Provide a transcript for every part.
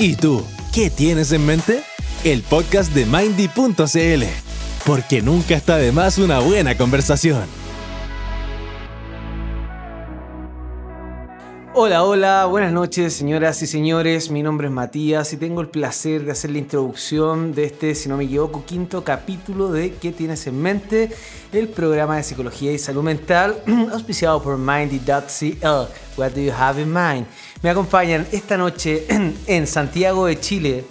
¿Y tú, qué tienes en mente? El podcast de Mindy.cl, porque nunca está de más una buena conversación. Hola, hola, buenas noches señoras y señores, mi nombre es Matías y tengo el placer de hacer la introducción de este, si no me equivoco, quinto capítulo de ¿Qué tienes en mente? El programa de psicología y salud mental auspiciado por Mindy.cl. What do you have in mind? Me acompañan esta noche en Santiago de Chile,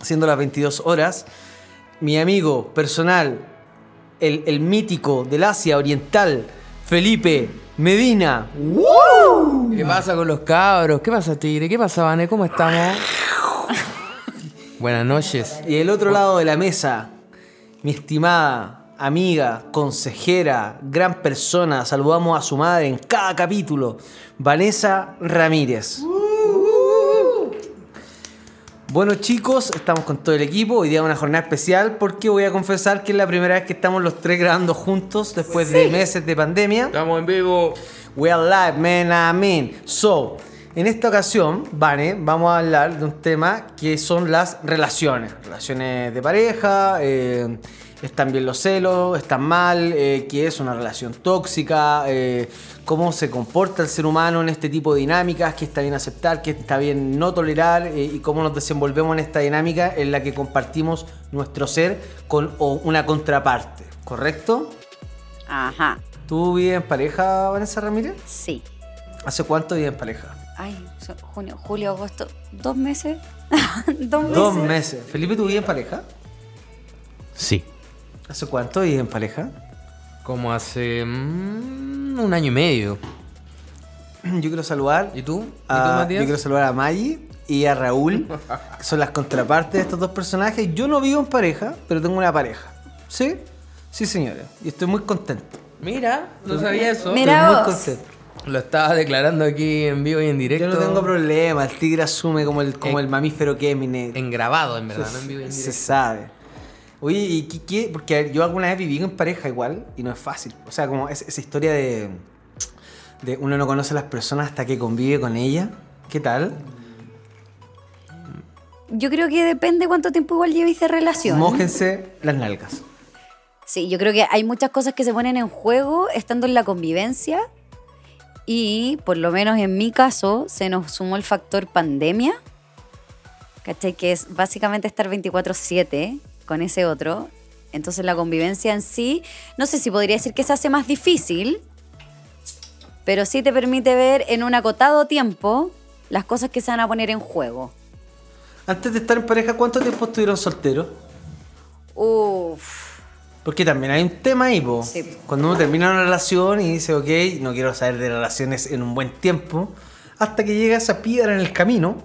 siendo las 22 horas, mi amigo personal, el, el mítico del Asia Oriental, Felipe Medina. ¿Qué pasa con los cabros? ¿Qué pasa, Tigre? ¿Qué pasa, Vane? ¿Cómo estamos? Buenas noches. Y del otro lado de la mesa, mi estimada amiga, consejera, gran persona, saludamos a su madre en cada capítulo, Vanessa Ramírez. Bueno chicos, estamos con todo el equipo, hoy día es una jornada especial porque voy a confesar que es la primera vez que estamos los tres grabando juntos después de meses de pandemia. Estamos en vivo. We are live, man, I mean. So, en esta ocasión, Vane, vamos a hablar de un tema que son las relaciones. Relaciones de pareja, eh, están bien los celos, están mal, eh, qué es una relación tóxica, eh, cómo se comporta el ser humano en este tipo de dinámicas, qué está bien aceptar, qué está bien no tolerar eh, y cómo nos desenvolvemos en esta dinámica en la que compartimos nuestro ser con o una contraparte, ¿correcto? Ajá, ¿Tú vives en pareja, Vanessa Ramírez? sí. ¿Hace cuánto vives en pareja? Ay, junio, julio, agosto, dos meses. dos meses. Dos meses. Felipe, ¿tú vives en pareja? Sí. ¿Hace cuánto vives en pareja? Como hace mm, un año y medio. Yo quiero saludar ¿Y tú? ¿Y tú, a, Matías? yo quiero saludar a Maggie y a Raúl, que son las contrapartes de estos dos personajes. Yo no vivo en pareja, pero tengo una pareja. ¿Sí? Sí, señora. Y estoy muy contento. Mira, no sabía eso. Mira estoy muy vos. contento. Lo estaba declarando aquí en vivo y en directo. Yo no tengo problema. El tigre asume como el, como En- el mamífero que es mi negro. En grabado, en verdad, no en vivo y en Se directo. sabe. Oye, ¿y qué, qué? Porque yo alguna vez viví en pareja igual y no es fácil. O sea, como es- esa historia de, de uno no conoce a las personas hasta que convive con ella. ¿Qué tal? Yo creo que depende cuánto tiempo igual llevéis de relación. Mójense las nalgas. Sí, yo creo que hay muchas cosas que se ponen en juego estando en la convivencia. Y por lo menos en mi caso, se nos sumó el factor pandemia. ¿Cachai? Que es básicamente estar 24-7 con ese otro. Entonces la convivencia en sí, no sé si podría decir que se hace más difícil, pero sí te permite ver en un acotado tiempo las cosas que se van a poner en juego. Antes de estar en pareja, ¿cuánto tiempo estuvieron solteros? Uf. Porque también hay un tema ahí, po. Sí. Cuando uno termina una relación y dice, ok, no quiero saber de relaciones en un buen tiempo, hasta que llega esa piedra en el camino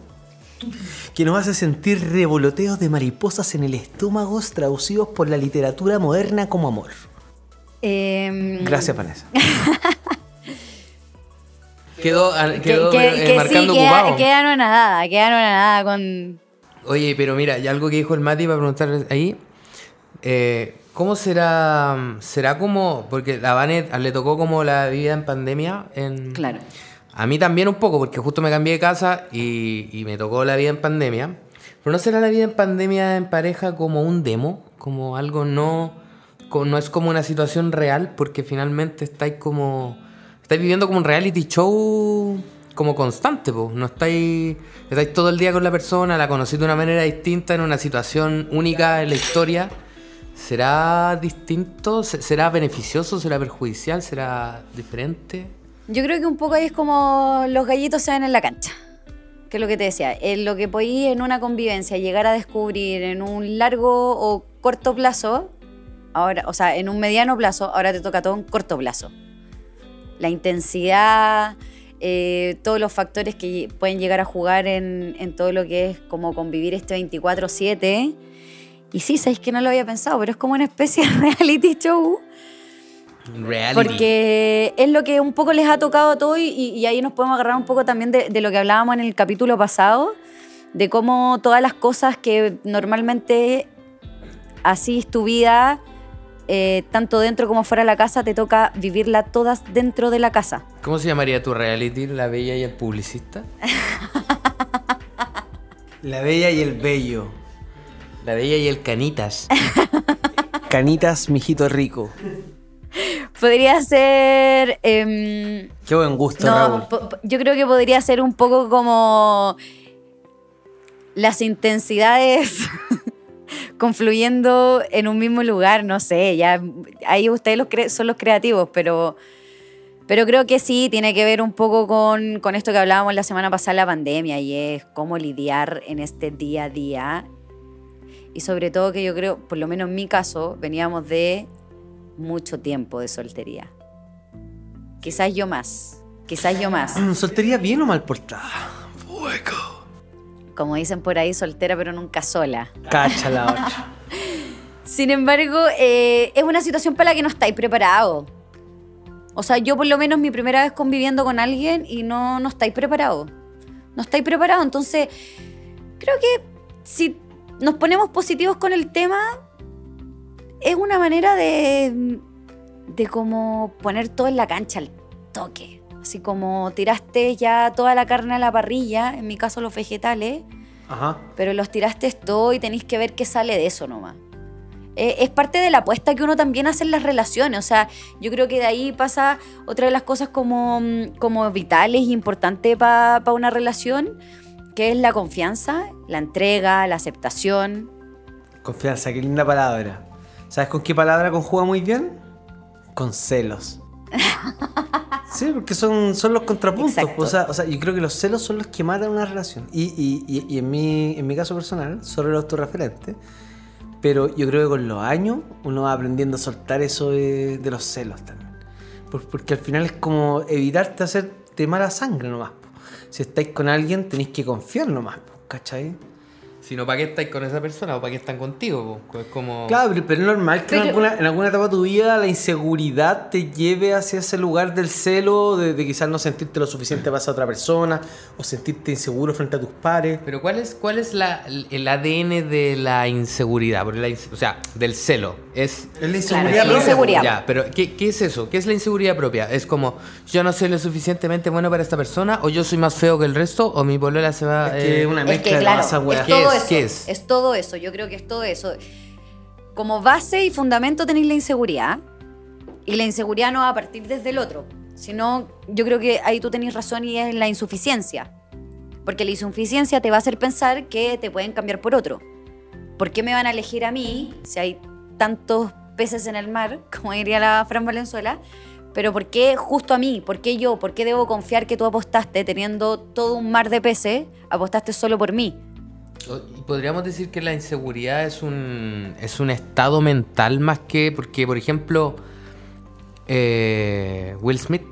que nos hace sentir revoloteos de mariposas en el estómago traducidos por la literatura moderna como amor. Em, Gracias, Vanessa. Quedó, Que, quedó que- eh, que sí, marcando queda, queda anonadada, queda anonadada con... Oye, pero mira, y algo que dijo el Mati para preguntar ahí. eh, ¿Cómo será? ¿Será como.? Porque a Vanet le tocó como la vida en pandemia. En, Claro. A mí también un poco, porque justo me cambié de casa y, y me tocó la vida en pandemia. Pero no será la vida en pandemia en pareja como un demo, como algo no. no es como una situación real, porque finalmente estáis como. Estáis viviendo como un reality show como constante, po. No estáis. Estáis todo el día con la persona, la conocéis de una manera distinta, en una situación única en la historia. ¿Será distinto? Se- ¿Será beneficioso? ¿Será perjudicial? ¿Será diferente? Yo creo que un poco ahí es como los gallitos se ven en la cancha. Que es lo que te decía. En lo que podéis en una convivencia llegar a descubrir en un largo o corto plazo, ahora, o sea, en un mediano plazo, ahora te toca todo en corto plazo. La intensidad, eh, todos los factores que pueden llegar a jugar en, en todo lo que es como convivir este 24-7. Y sí, sabéis que no lo había pensado, pero es como una especie de reality show. Reality. Porque es lo que un poco les ha tocado a todos y, y ahí nos podemos agarrar un poco también de, de lo que hablábamos en el capítulo pasado, de cómo todas las cosas que normalmente así es tu vida, eh, tanto dentro como fuera de la casa, te toca vivirla todas dentro de la casa. ¿Cómo se llamaría tu reality? La bella y el publicista. La bella y el bello. La bella y el canitas. Canitas, mijito rico. Podría ser. em, Qué buen gusto, no, Raúl. yo creo que podría ser un poco como. Las intensidades confluyendo en un mismo lugar, no sé, ya ahí ustedes los son los creativos, pero, pero creo que sí tiene que ver un poco con, con esto que hablábamos la semana pasada, la pandemia, y es cómo lidiar en este día a día. Y sobre todo que yo creo, por lo menos en mi caso, veníamos de mucho tiempo de soltería. Quizás yo más, quizás yo más. ¿Soltería bien o mal portada? Como dicen por ahí, soltera pero nunca sola. Cacha la otra. Sin embargo, eh, es una situación para la que no estáis preparados. O sea, yo por lo menos mi primera vez conviviendo con alguien y no, no estáis preparados. No estáis preparados. Entonces, creo que si nos ponemos positivos con el tema, es una manera de, de como poner todo en la cancha al toque. Así como tiraste ya toda la carne a la parrilla, en mi caso los vegetales, Ajá. pero los tiraste todo y tenéis que ver qué sale de eso nomás. Eh, es parte de la apuesta que uno también hace en las relaciones. O sea, yo creo que de ahí pasa otra de las cosas como, mm, como vitales e importantes para una relación, que es la confianza, la entrega, la aceptación. Confianza, qué linda palabra. ¿Sabes con qué palabra conjuga muy bien? Con celos. Sí, porque son, son los contrapuntos. Exacto. O sea, o sea, yo creo que los celos son los que matan una relación. Y, y- y- y en, mi, en mi caso personal, solo el autorreferente. Pero yo creo que con los años uno va aprendiendo a soltar eso de, de los celos también. Por- porque al final es como evitarte hacerte mala sangre nomás. po. Si estáis con alguien, tenéis que confiar nomás, po, ¿cachai? Si no, ¿para qué estáis con esa persona o para qué están contigo? po? Es como. Claro, pero, pero es normal que en, Pero- alguna, en alguna etapa de tu vida la inseguridad te lleve hacia ese lugar del celo, de, de quizás no sentirte lo suficiente para esa otra persona, o sentirte inseguro frente a tus pares. Pero ¿cuál es, cuál es la, el ADN de la inseguridad? La inse- o sea, del celo. Es. Es la Claro, inseguridad. la propia. inseguridad. Ya, pero ¿qué, qué es eso? ¿Qué es la inseguridad propia? ¿Es como yo no soy lo suficientemente bueno para esta persona? ¿O yo soy más feo que el resto? ¿O mi polola se va Es que eh, es una Es mezcla que de claro, esas weas. es ¿Qué todo es? Eso. ¿Qué es? Es todo eso, yo creo que es todo eso. Como base y fundamento tenéis la inseguridad. Y la inseguridad no va a partir desde el otro. Sino, yo creo que ahí tú tenés razón y es la insuficiencia. Porque la insuficiencia te va a hacer pensar que te pueden cambiar por otro. ¿Por qué me van a elegir a mí si hay tantos peces en el mar, como diría la Fran Valenzuela? Pero ¿por qué justo a mí? ¿Por qué yo? ¿Por qué debo confiar que tú apostaste teniendo todo un mar de peces? Apostaste solo por mí. Podríamos decir que la inseguridad es un, es un estado mental más que. Porque, por ejemplo, eh, Will Smith.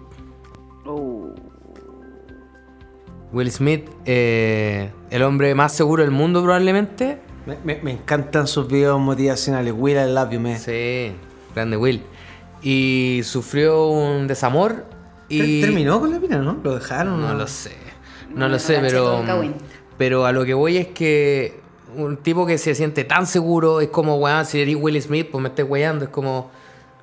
Will Smith, eh, el hombre más seguro del mundo, probablemente. Me, me- me encantan sus videos motivacionales. Will, I love you, man. Sí, grande Will. Y sufrió un desamor. Y Ter- ¿Terminó con la mina, no? ¿Lo dejaron? No lo sé. No, No, lo sé, pero. Pero a lo que voy es que un tipo que se siente tan seguro es como, weón, si eres Will Smith, pues me estés weyando. Es como.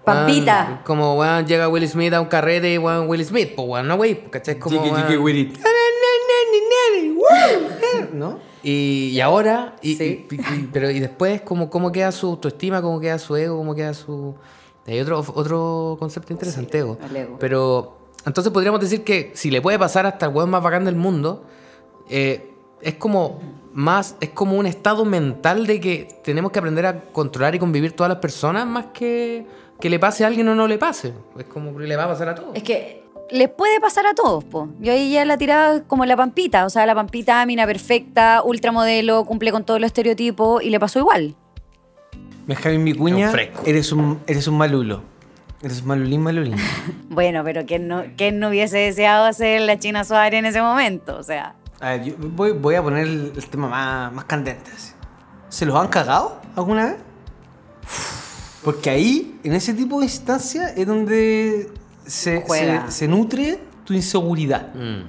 weón, Pampita. como, weón, llega Will Smith a un carrete y, weón, Will Smith, pues, weón, no, wey, ¿cachai? Es como. Chiqui, chiqui, weón, Willy. ¿No? Y, y ahora, y, Sí. y- y- pero y después, ¿cómo, ¿cómo queda su autoestima? ¿Cómo queda su ego? ¿Cómo queda su...? Hay otro, otro concepto interesante, ego. el ego. Pero, entonces podríamos decir que si le puede pasar hasta el weón más bacán del mundo, eh, es como más, es como un estado mental de que tenemos que aprender a controlar y convivir todas las personas más que que le pase a alguien o no le pase. Es como que le va a pasar a todos. Es que les puede pasar a todos, po. Yo ahí ya la tiraba como la pampita. O sea, la pampita, mina perfecta, ultramodelo, cumple con todos los estereotipos y le pasó igual. Benjamín Vicuña, eres un, eres un malulo. Eres un malulín, malulín. Bueno, pero ¿quién no, quién no hubiese deseado ser la China Suárez en ese momento? O sea, A ver, yo voy, voy a poner el, el tema más, más candente. así. ¿Se los han cagado alguna vez? Porque ahí, en ese tipo de instancias, es donde se, se- se nutre tu inseguridad. Mm,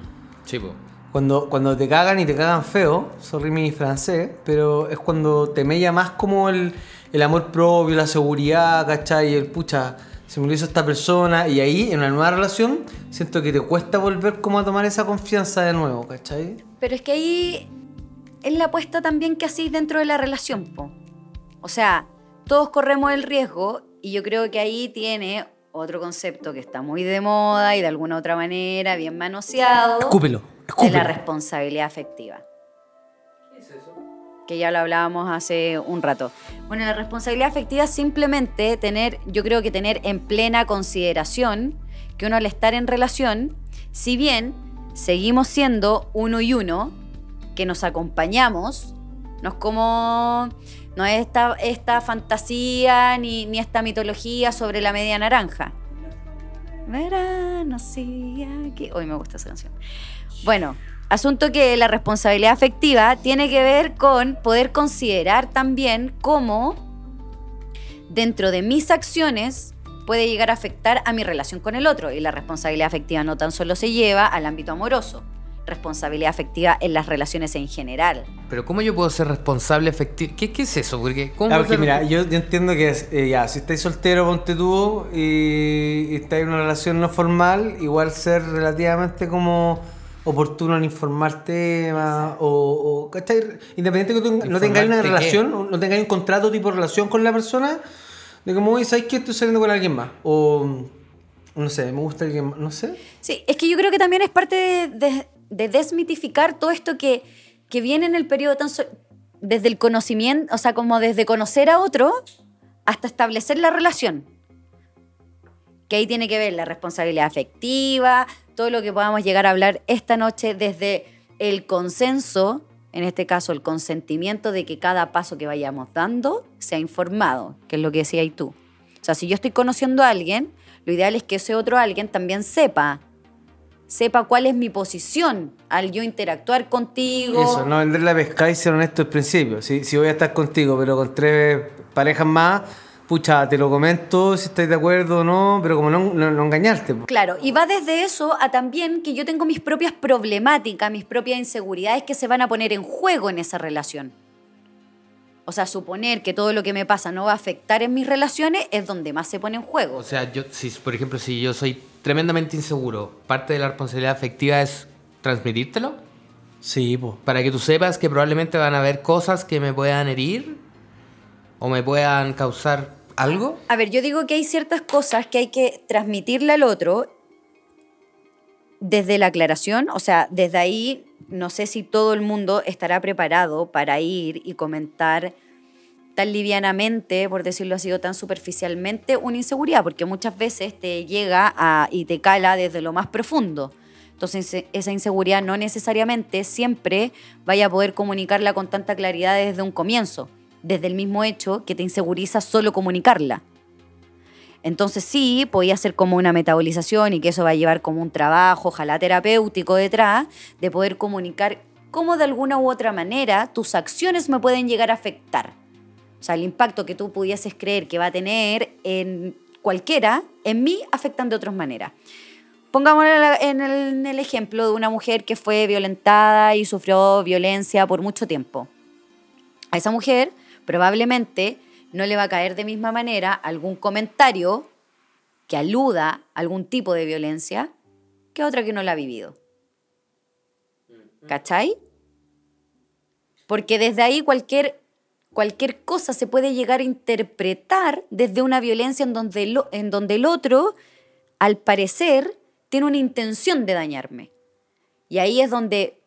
po. Cuando, cuando te cagan y te cagan feo, sorry mi francés, pero es cuando te mella más como el, el amor propio, la seguridad, ¿cachai? Y el pucha, se me lo hizo esta persona. Y ahí, en una nueva relación, siento que te cuesta volver como a tomar esa confianza de nuevo, ¿cachai? pero es que ahí es la apuesta también que hacéis dentro de la relación. Po. O sea, todos corremos el riesgo y yo creo que ahí tiene otro concepto que está muy de moda y de alguna otra manera bien manoseado. Escúpelo, De escúpelo. la responsabilidad afectiva. Que ya lo hablábamos hace un rato. Bueno, la responsabilidad afectiva simplemente tener, yo creo que tener en plena consideración que uno al estar en relación, si bien seguimos siendo uno y uno, que nos acompañamos, no es como, no es esta, esta fantasía ni, ni esta mitología sobre la media naranja. Verano, sí, aquí. Hoy me gusta esa canción. Bueno, asunto que la responsabilidad afectiva tiene que ver con poder considerar también cómo dentro de mis acciones puede llegar a afectar a mi relación con el otro. Y la responsabilidad afectiva no tan solo se lleva al ámbito amoroso, responsabilidad afectiva en las relaciones en general. Pero ¿cómo yo puedo ser responsable efectivo? ¿Qué, qué es eso? Porque, ¿cómo Ah, porque ser- mira, yo, yo entiendo que es, eh, ya, si estáis soltero, ponte tú y, y estáis en una relación no formal, igual ser relativamente como oportuno en informar temas o, o ¿cachai? Independiente que tú no tengáis una ¿Informarte qué? relación, no tengáis un contrato tipo de relación con la persona, de como, oye, ¿sabes qué? Estoy saliendo con alguien más. O, no sé, me gusta alguien más, no sé. Sí, es que yo creo que también es parte de, de- de desmitificar todo esto que, que viene en el periodo tan so- desde el conocimiento, o sea, como desde conocer a otro hasta establecer la relación. Que ahí tiene que ver la responsabilidad afectiva, todo lo que podamos llegar a hablar esta noche desde el consenso, en este caso el consentimiento de que cada paso que vayamos dando sea informado, que es lo que decías tú. O sea, si yo estoy conociendo a alguien, lo ideal es que ese otro alguien también sepa, sepa cuál es mi posición al yo interactuar contigo. Eso, no vender la pesca y ser honesto al principio. Si, si voy a estar contigo, pero con tres parejas más, pucha, te lo comento si estáis de acuerdo o no, pero como no, no, no engañarte. po. Claro, y va desde eso a también que yo tengo mis propias problemáticas, mis propias inseguridades que se van a poner en juego en esa relación. O sea, suponer que todo lo que me pasa no va a afectar en mis relaciones es donde más se pone en juego. O sea, yo, si, por ejemplo, si yo soy tremendamente inseguro, parte de la responsabilidad afectiva es transmitírtelo Sí, pues. para que tú sepas que probablemente van a haber cosas que me puedan herir o me puedan causar A ver, yo digo que hay ciertas cosas que hay que transmitirle al otro desde la aclaración, o sea, desde ahí no sé si todo el mundo estará preparado para ir y comentar tan livianamente, por decirlo así, o tan superficialmente, una inseguridad, porque muchas veces te llega y te cala desde lo más profundo. Entonces, esa inseguridad no necesariamente siempre vaya a poder comunicarla con tanta claridad desde un comienzo, desde el mismo hecho que te inseguriza solo comunicarla. Entonces sí, podía ser como una metabolización y que eso va a llevar como un trabajo, ojalá terapéutico detrás, de poder comunicar cómo de alguna u otra manera tus acciones me pueden llegar a afectar. O sea, el impacto que tú pudieses creer que va a tener en cualquiera, en mí afectan de otras maneras. Pongámoslo en el, en el ejemplo de una mujer que fue violentada y sufrió violencia por mucho tiempo. A esa mujer probablemente no le va a caer de misma manera algún comentario que aluda a algún tipo de violencia que otra que no la ha vivido. ¿Cachai? Porque desde ahí cualquier, cualquier cosa se puede llegar a interpretar desde una violencia en donde, en donde el otro, al parecer, tiene una intención de dañarme. Y ahí es donde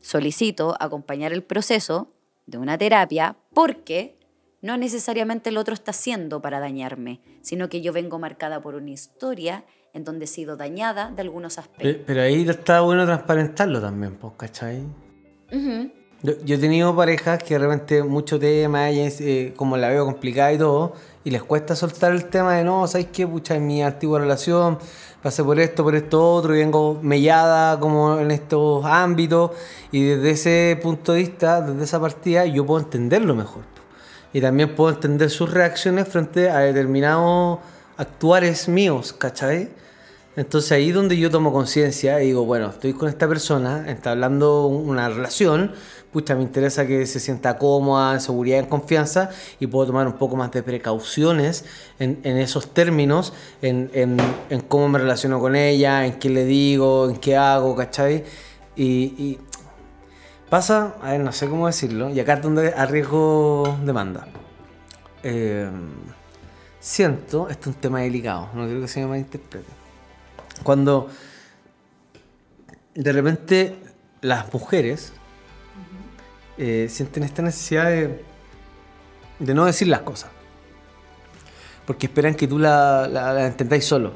solicito acompañar el proceso de una terapia porque no necesariamente el otro está haciendo para dañarme, sino que yo vengo marcada por una historia en donde he sido dañada de algunos Pe- aspectos. Pero ahí está bueno transparentarlo también, pues, ¿cachai? Ujú. Yo, yo he tenido parejas que de repente mucho tema, ella es, eh, como la veo complicada y todo, y les cuesta soltar el tema de no, ¿sabes qué? Pucha, en mi antigua relación pasé por esto, por esto otro, y vengo mellada como en estos ámbitos, y desde ese punto de vista, desde esa partida, yo puedo entenderlo mejor. Y también puedo entender sus reacciones frente a determinados actuares míos, ¿cachai? Entonces ahí es donde yo tomo conciencia y digo, bueno, estoy con esta persona, está hablando una relación, pucha, me interesa que se sienta cómoda, en seguridad, en confianza, y puedo tomar un poco más de precauciones en, esos términos, en, en- cómo me relaciono con ella, en qué le digo, en qué hago, ¿cachai? Y, Pasa, a ver, no sé cómo decirlo, y acá es donde arriesgo demanda. Eh, siento, esto es un tema delicado, no creo que se me malinterprete. Cuando de repente las mujeres eh, sienten esta necesidad de, de no decir las cosas. Porque esperan que tú la, la, la entendáis solo.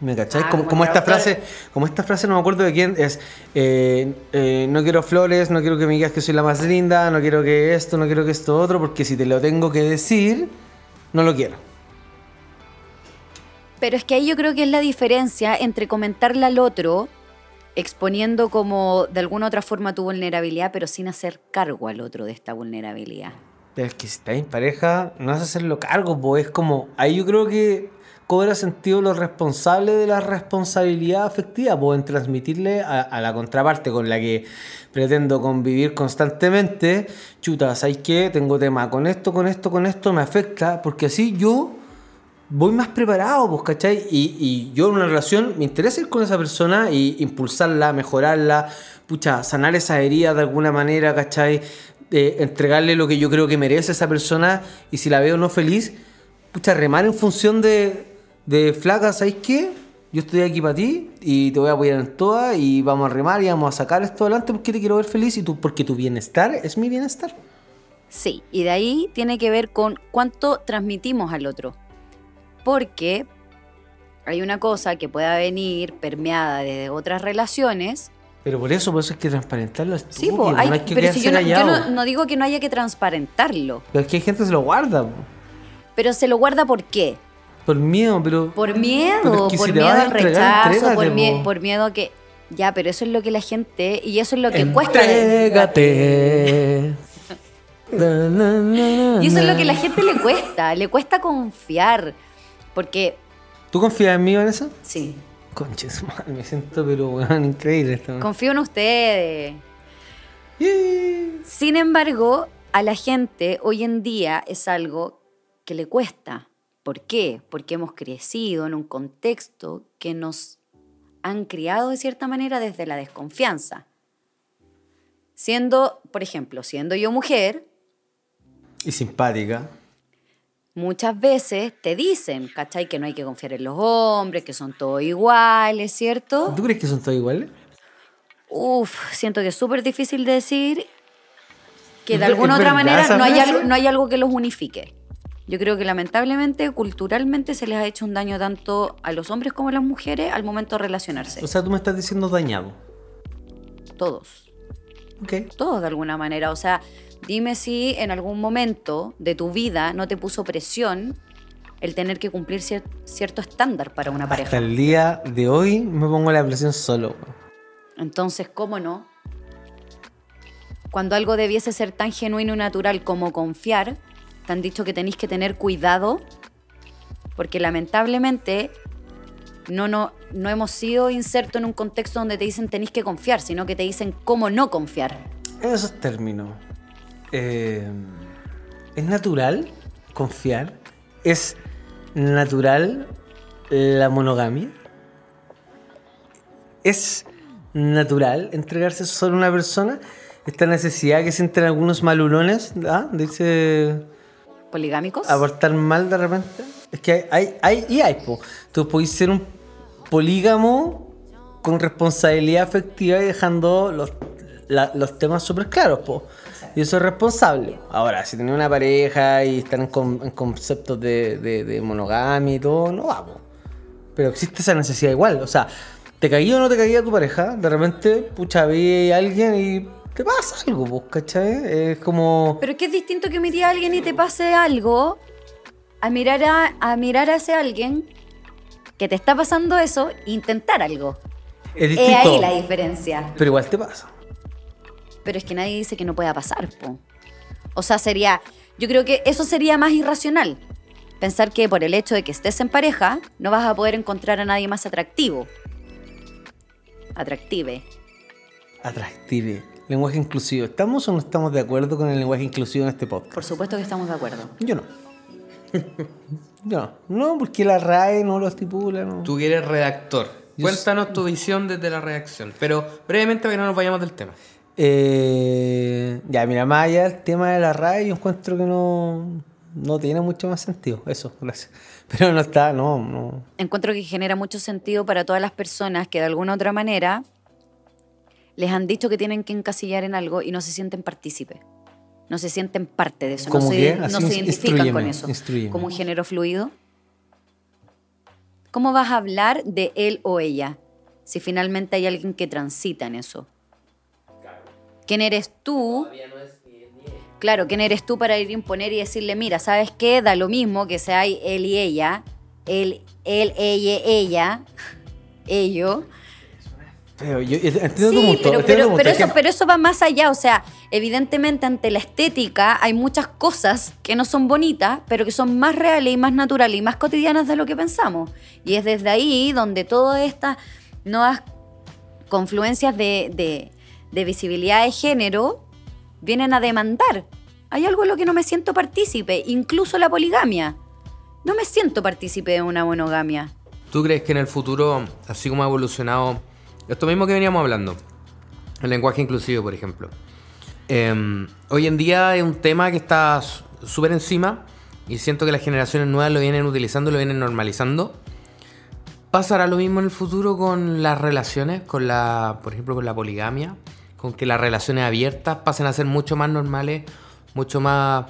¿Me cacháis? Ah, como, esta frase, como esta frase, no me acuerdo de quién, es eh, eh, no quiero flores, no quiero que me digas que soy la más linda, no quiero que esto, no quiero que esto otro, porque si te lo tengo que decir, no lo quiero. Pero es que ahí yo creo que es la diferencia entre comentarle al otro, exponiendo como de alguna otra forma tu vulnerabilidad, pero sin hacer cargo al otro de esta vulnerabilidad. Pero es que si estás en pareja, no vas a hacerlo cargo, pues es como. Ahí yo creo que cobra sentido lo responsable de la responsabilidad afectiva, pues en transmitirle a, a la contraparte con la que pretendo convivir constantemente. Chuta, ¿sabes qué? Tengo tema con esto, con esto, con esto, me afecta, porque así yo voy más preparado, pues, ¿cachai? Y, y yo en una relación me interesa ir con esa persona y impulsarla, mejorarla, pucha, sanar esa herida de alguna manera, ¿cachai? Entregarle lo que yo creo que merece esa persona y si la veo no feliz, pucha, remar en función de, de flaca, ¿sabes qué? Yo estoy aquí para ti y te voy a apoyar en todas y vamos a remar y vamos a sacar esto adelante porque te quiero ver feliz y tú, porque tu bienestar es mi bienestar. Sí, y de ahí tiene que ver con cuánto transmitimos al otro. Porque hay una cosa que pueda venir permeada de otras relaciones. Pero por eso, por eso hay que transparentarlo. al Sí, po, no hay- hay que pero si yo, no, yo callado. no- no digo que no haya que transparentarlo, Pero es que hay gente que se lo guarda. po. pero se lo guarda ¿por qué? Por miedo, pero. Por Pero miedo, es que por si miedo al entregar, rechazo, por, entrégate, mie- po. por miedo a que... Ya, pero eso es lo que la gente... Y eso es lo que cuesta... Entrégate. Na, na, na, Y eso es lo que la gente le cuesta, le cuesta confiar. Porque, ¿Tú confías en mí, Vanessa? sí, Conches, man, me siento pero weón, increíble esto. confío en ustedes. Sin embargo, a la gente hoy en día es algo que le cuesta. ¿Por qué? Porque hemos crecido en un contexto que nos han criado de cierta manera desde la desconfianza. Siendo, por ejemplo, siendo yo mujer, Y simpática. Muchas veces te dicen, ¿cachai? Que no hay que confiar en los hombres, que son todos iguales, ¿cierto? ¿Tú crees que son todos iguales? Uf, siento que es súper difícil de decir que de ¿Es alguna otra manera no hay, algo, no hay algo que los unifique. Yo creo que lamentablemente, culturalmente, se les ha hecho un daño tanto a los hombres como a las mujeres al momento de relacionarse. O sea, tú me estás diciendo dañado. Todos. Ok. Todos de alguna manera. O sea, dime si en algún momento de tu vida no te puso presión el tener que cumplir cier- cierto estándar para una Hasta pareja. el día de hoy me pongo la presión solo. Entonces, ¿cómo no? Cuando algo debiese ser tan genuino y natural como confiar, te han dicho que tenéis que tener cuidado, porque lamentablemente no, no, no hemos sido insertos en un contexto donde te dicen tenéis que confiar, sino que te dicen cómo no confiar. Esos términos, eh, ¿es natural confiar? ¿Es natural la monogamia? ¿Es natural entregarse solo a una persona? Esta necesidad que sienten algunos malulones, ¿ah? Dice ¿Poligámicos? abortar mal de repente. Es que hay, hay y hay, po. Tú podés ser un polígamo con responsabilidad afectiva y dejando los, la- los temas súper claros, po. Y eso es responsable. Ahora, si tenés una pareja y están en, con- en conceptos de, de- de monogamia y todo, no va, po. Pero existe esa necesidad igual. O sea, te caía o no te caía tu pareja, de repente, pucha, vi a alguien y te pasa algo, pues, ¿cachai? Es como... Pero es que es distinto que mirar a alguien y te pase algo a mirar a, a mirar a ese alguien que te está pasando eso e intentar algo. Es Es ahí la diferencia. Pero igual te pasa. Pero es que nadie dice que no pueda pasar, po. O sea, sería. Yo creo que eso sería más irracional. Pensar que por el hecho de que estés en pareja, no vas a poder encontrar a nadie más atractivo. Atractive. Atractive. Lenguaje inclusivo. ¿Estamos o no estamos de acuerdo con el lenguaje inclusivo en este podcast? Por supuesto que estamos de acuerdo. Yo no. Yo no. No, porque la RAE no lo estipula, no. Tú eres redactor. Yo Cuéntanos tu visión desde la redacción. Pero brevemente para que no nos vayamos del tema. Eh, ya, mira, más allá del tema de la RAE, yo encuentro que no, no tiene mucho más sentido. Eso, gracias. Pero no está, no, no. Encuentro que genera mucho sentido para todas las personas que de alguna u otra manera les han dicho que tienen que encasillar en algo y no se sienten partícipes. No se sienten parte de eso. No ¿Cómo se, no identifican con eso. Como un género fluido. ¿Cómo vas a hablar de él o ella si finalmente hay alguien que transita en eso? ¿Quién eres tú? Claro, ¿quién eres tú para ir a imponer y decirle, mira, ¿sabes qué? Da lo mismo que sea él y ella, él, él, ella, ella, ello. Pero yo yo entiendo tu Sí, pero, entiendo pero, Es eso, pero eso va más allá. O sea, evidentemente ante la estética hay muchas cosas que no son bonitas, pero que son más reales y más naturales y más cotidianas de lo que pensamos. Y es desde ahí donde todas estas nuevas confluencias de, de- de visibilidad de género vienen a demandar. Hay algo en lo que no me siento partícipe, incluso la poligamia. No me siento partícipe de una monogamia. ¿Tú crees que en el futuro, así como ha evolucionado, esto mismo que veníamos hablando, el lenguaje inclusivo, por ejemplo, eh, hoy en día es un tema que está súper encima y siento que las generaciones nuevas lo vienen utilizando, lo vienen normalizando. ¿Pasará lo mismo en el futuro con las relaciones, con la, por ejemplo, con la poligamia? Con que las relaciones abiertas pasen a ser mucho más normales, mucho más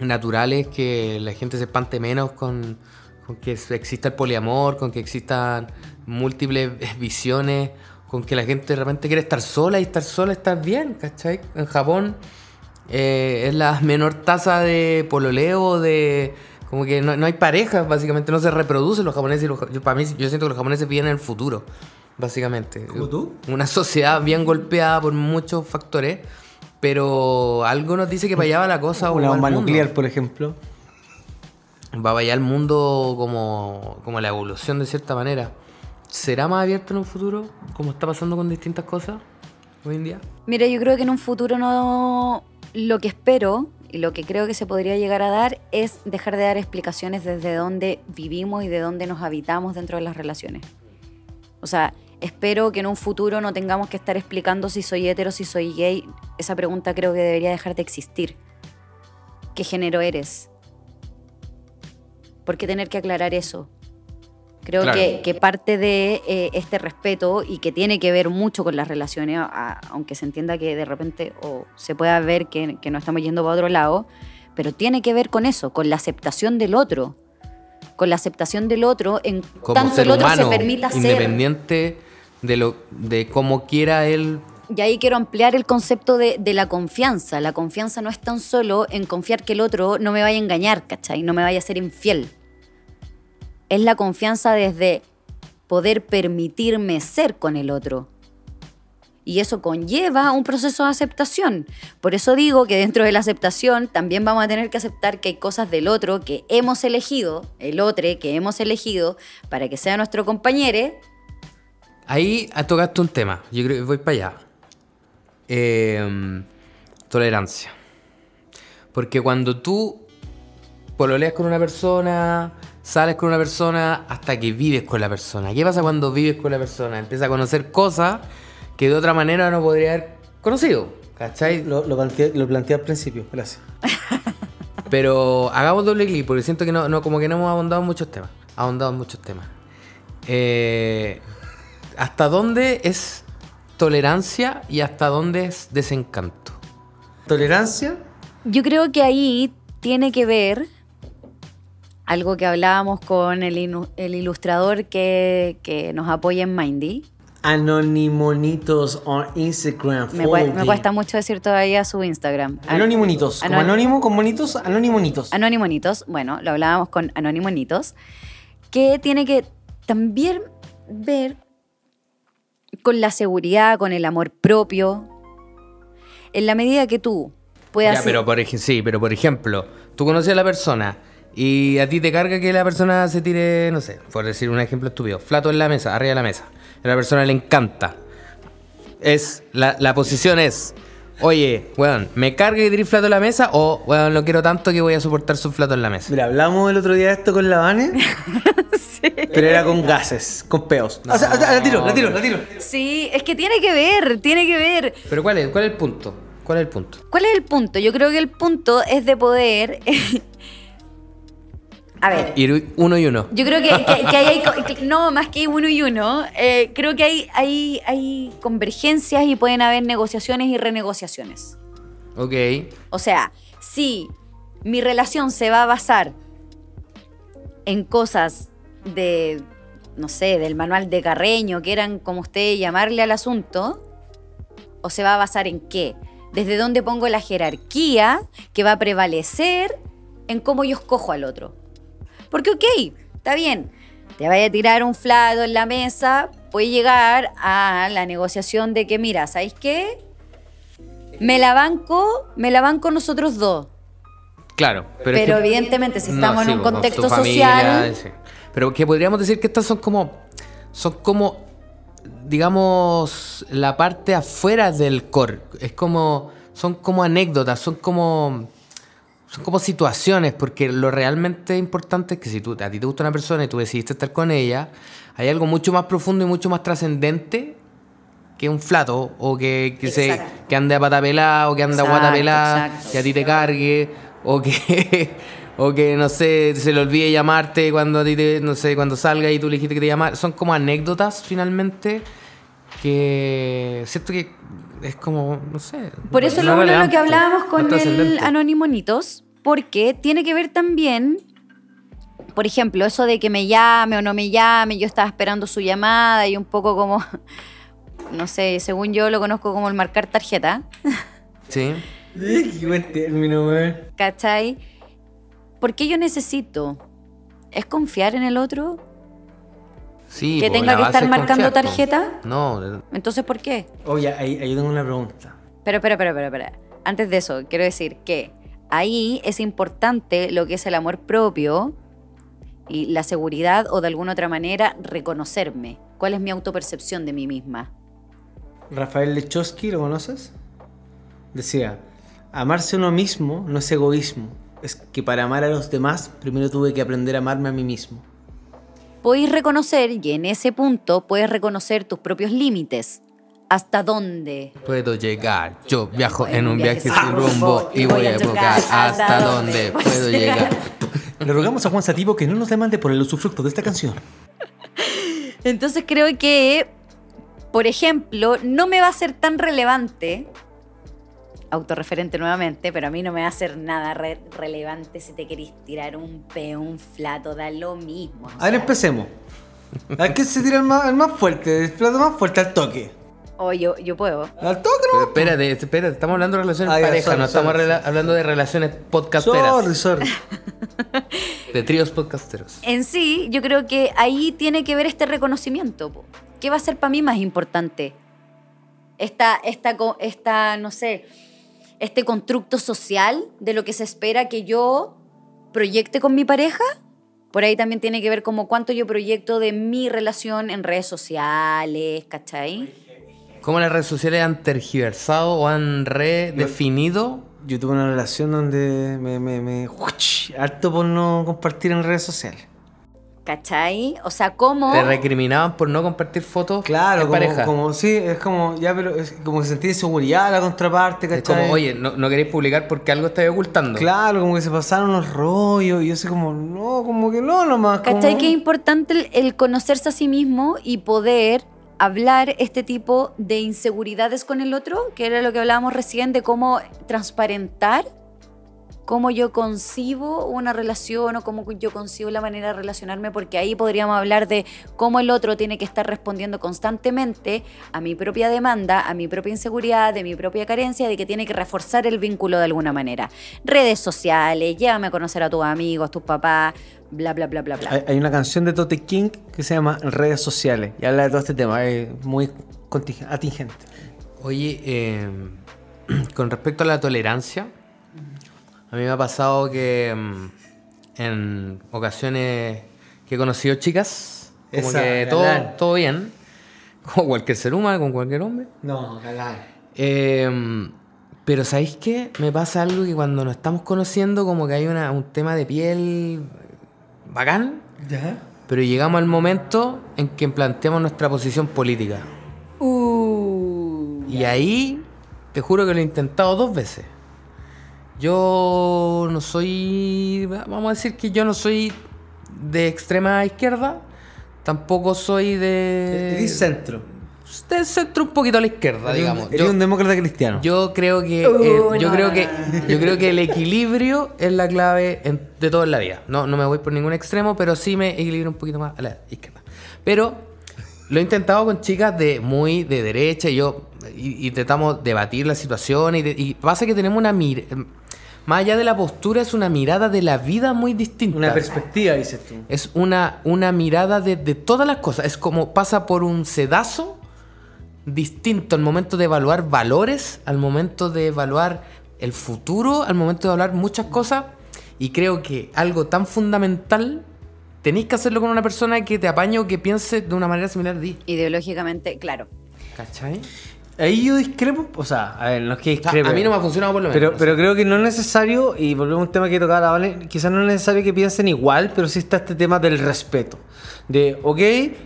naturales, que la gente se espante menos con, que exista el poliamor, con que existan múltiples visiones, con que la gente de repente quiere estar sola y estar sola estar bien, ¿cachai? En Japón eh, es la menor tasa de pololeo, de... Como que no, hay parejas, básicamente no se reproducen los japoneses. y los para mí, yo siento que los japoneses viven en el futuro, básicamente. ¿Como tú? Una sociedad bien golpeada por muchos factores, pero algo nos dice que para allá va la cosa. una bomba mundo. nuclear, por ejemplo. Va para allá el mundo como, como la evolución de cierta manera. ¿Será más abierto en un futuro? Como está pasando con distintas cosas hoy en día. Mira, yo creo que en un futuro no. Lo que espero y lo que creo que se podría llegar a dar es dejar de dar explicaciones desde dónde vivimos y de dónde nos habitamos dentro de las relaciones. O sea, espero que en un futuro no tengamos que estar explicando si soy hetero, si soy gay. Esa pregunta creo que debería dejar de existir. ¿Qué género eres? ¿Por qué tener que aclarar eso? Creo Claro. que, que parte de eh, este respeto y que tiene que ver mucho con las relaciones, a- aunque se entienda que de repente o se pueda ver que, que no estamos yendo para otro lado, pero tiene que ver con eso, con la aceptación del otro. Con la aceptación del otro en Como tanto ser el otro humano, se permita ser. De, lo, de cómo quiera él. Y ahí quiero ampliar el concepto de, de la confianza. La confianza no es tan solo en confiar que el otro no me vaya a engañar, ¿cachai? No me vaya a ser infiel. Es la confianza desde poder permitirme ser con el otro. Y eso conlleva un proceso de aceptación. Por eso digo que dentro de la aceptación también vamos a tener que aceptar que hay cosas del otro que hemos elegido, el otro que hemos elegido para que sea nuestro compañero, Ahí ah, tocaste un tema. Yo creo que voy para allá. Eh, tolerancia. Porque cuando tú pololeas con una persona, sales con una persona, hasta que vives con la persona. ¿Qué pasa cuando vives con la persona? Empiezas a conocer cosas que de otra manera no podría haber conocido. ¿Cachai? Lo, lo planteé, lo planteé al principio, gracias. Pero hagamos doble clic porque siento que no, no como que no hemos ahondado en muchos temas. Ahondado en muchos temas. Eh, ¿Hasta dónde es tolerancia y hasta dónde es desencanto? Tolerancia, Yo creo que ahí tiene que ver algo que hablábamos con el, ilustrador que, que nos apoya en Mindy. Anonimonitos on Instagram. Me, cuesta mucho decir todavía su Instagram. An- Anonimonitos. Como Anon- anónimo con monitos, anonimonitos. Anonimonitos, bueno, lo hablábamos con Anonimonitos, que tiene que también ver con la seguridad, con el amor propio. En la medida que tú puedas... Ya, pero por, sí, pero por ejemplo, tú conoces a la persona y a ti te carga que la persona se tire, no sé, por decir un ejemplo estúpido, flato en la mesa, arriba de la mesa. A la persona le encanta. Es, la, la posición es, oye, weón, ¿me carga que tire flato en la mesa o, weón, lo quiero tanto que voy a soportar su flato en la mesa? Mira, hablamos el otro día de esto con la Vane Pero era con gases, con peos. o sea, la tiro, la tiro, la tiro. Sí, es que tiene que ver, tiene que ver. Pero ¿cuál es, cuál es el punto? ¿Cuál es el punto? ¿Cuál es el punto? Yo creo que el punto es de poder. A ver. Ir uno y uno. Yo creo que, que- que ahí hay. no, más que uno y uno. eh, creo que hay, hay, hay convergencias y pueden haber negociaciones y renegociaciones. Ok. O sea, si mi relación se va a basar en cosas de, no sé, del manual de Carreño, que eran como usted llamarle al asunto, o se va a basar en qué? Desde dónde pongo la jerarquía que va a prevalecer en cómo yo escojo al otro. Porque, ok, está bien, te vaya a tirar un flato en la mesa, puede llegar a la negociación de que, mira, ¿sabéis qué? Me la banco, me la banco nosotros dos. Claro. Pero, es Pero que- evidentemente, si estamos en un con contexto familia, social- sí. Pero que podríamos decir que estas son como. Son como. Digamos. La parte afuera del core. Es como. Son como anécdotas, son como. Son como situaciones, porque lo realmente importante es que si tú, a ti te gusta una persona y tú decidiste estar con ella, hay algo mucho más profundo y mucho más trascendente que un flato o que, que, se, que ande a pata pelada o que ande a guata Exacto, pelada exacto. que a ti te cargue o que o que no sé se le olvide llamarte cuando a ti te- no sé cuando salga y tú le dijiste que te llamara son como anécdotas finalmente que siento que es como no sé Por eso no lo bueno lo que hablábamos no con el trascendente. Anonimonitos, porque tiene que ver también, por ejemplo, eso de que me llame o no me llame, yo estaba esperando su llamada y un poco como, no sé, según yo lo conozco como el marcar tarjeta, sí Qué buen término. ¿cachai? ¿Por qué yo necesito? ¿Es confiar en el otro? sí ¿Que po, tenga que estar es marcando confiar, po. tarjeta? no Entonces, ¿por qué? Oye, ahí, ahí yo tengo una pregunta. Pero, espera, espera, espera, espera. Antes de eso, quiero decir que ahí es importante lo que es el amor propio y la seguridad o de alguna otra manera reconocerme. ¿Cuál es mi autopercepción de mí misma? Rafael Lechowski, ¿lo conoces? Decía, amarse uno mismo no es egoísmo. Es que para amar a los demás, primero tuve que aprender a amarme a mí mismo. Podéis reconocer y en ese punto puedes reconocer tus propios límites. ¿Hasta dónde? Puedo llegar, yo viajo en un viaje sin rumbo rumbo y voy a buscar hasta dónde puedo llegar. Le rogamos a Juan Sativo que no nos demande por el usufructo de esta canción. Entonces creo que, por ejemplo, no me va a ser tan relevante, autorreferente nuevamente, pero a mí no me va a ser nada re- relevante si te querís tirar un peo, un flato, da lo mismo. o A ver, sea. empecemos. A quién se tira el más, el más fuerte, el plato más fuerte al toque. O yo, yo puedo. Al toque, ¿no? espérate, espérate, estamos hablando de relaciones ya, pareja, sorry, no estamos sorry, hablando de relaciones podcasteras, Sorry, sorry. de tríos podcasteros. En sí, yo creo que ahí tiene que ver este reconocimiento. po. ¿Qué va a ser para mí más importante? Esta, esta, esta, no sé, este constructo social de lo que se espera que yo proyecte con mi pareja. Por ahí también tiene que ver como cuánto yo proyecto de mi relación en redes sociales, ¿cachai? ¿Cómo las redes sociales han tergiversado o han redefinido? Yo tuve una relación donde me, me, me uch, harto por no compartir en redes sociales. ¿Cachai? O sea, ¿cómo? Te recriminaban por no compartir fotos Claro, en como, pareja. como sí, es como ya, pero es como que sentí inseguridad a la contraparte, es ¿cachai? como, oye, no, no queréis publicar porque algo estáis ocultando. Claro, como que se pasaron los rollos y yo sé como, no, como que no nomás. ¿Cachai? como- Que es importante el, el conocerse a sí mismo y poder hablar este tipo de inseguridades con el otro, que era lo que hablábamos recién, de cómo transparentar cómo yo concibo una relación o cómo yo concibo la manera de relacionarme, porque ahí podríamos hablar de cómo el otro tiene que estar respondiendo constantemente a mi propia demanda, a mi propia inseguridad, de mi propia carencia, de que tiene que reforzar el vínculo de alguna manera. Redes sociales, llévame a conocer a tus amigos, tus papás, bla, bla, bla, bla, bla. Hay, una canción de Tote King que se llama Redes Sociales y habla de todo este tema, es muy atingente. Oye, eh, con respecto a la tolerancia, a mí me ha pasado que mm, en ocasiones que he conocido chicas, como Esa, que todo, todo bien, como cualquier ser humano, con cualquier hombre. No, galán. Eh, pero ¿sabéis qué? Me pasa algo que cuando nos estamos conociendo, como que hay una- un tema de piel bacán, ¿Ya? pero llegamos al momento en que planteamos nuestra posición política. Uh. Y ahí, te juro que lo he intentado dos veces. Yo no soy, vamos a decir que yo no soy de extrema izquierda, tampoco soy de... Eres centro. Del centro un poquito a la izquierda, digamos. Eres Yo- un demócrata cristiano. Yo creo que Uh, eh, yo no, creo no, que yo creo que el equilibrio es la clave en- de todo en la vida. No, no me voy por ningún extremo, pero sí me equilibro un poquito más a la izquierda. Pero lo he intentado con chicas de muy de derecha y yo y, intentamos debatir la situación y, de- y pasa que tenemos una más allá de la postura es una mirada de la vida muy distinta. Una perspectiva, dices tú. Es una, una mirada de, de todas las cosas. Es como pasa por un sedazo distinto al momento de evaluar valores, al momento de evaluar el futuro, al momento de evaluar muchas cosas. Y creo que algo tan fundamental tenéis que hacerlo con una persona que te apañe o que piense de una manera similar a ti. Ideológicamente, claro. ¿Cachai? Ahí yo discrepo, o sea, a ver, no es que O sea, discrepe. a mí no me ha funcionado por lo menos. Pero, pero creo que no es necesario, y volvemos a un tema que tocaba la Vale, quizás no es necesario que piensen igual, pero sí está este tema del respeto. De, ok,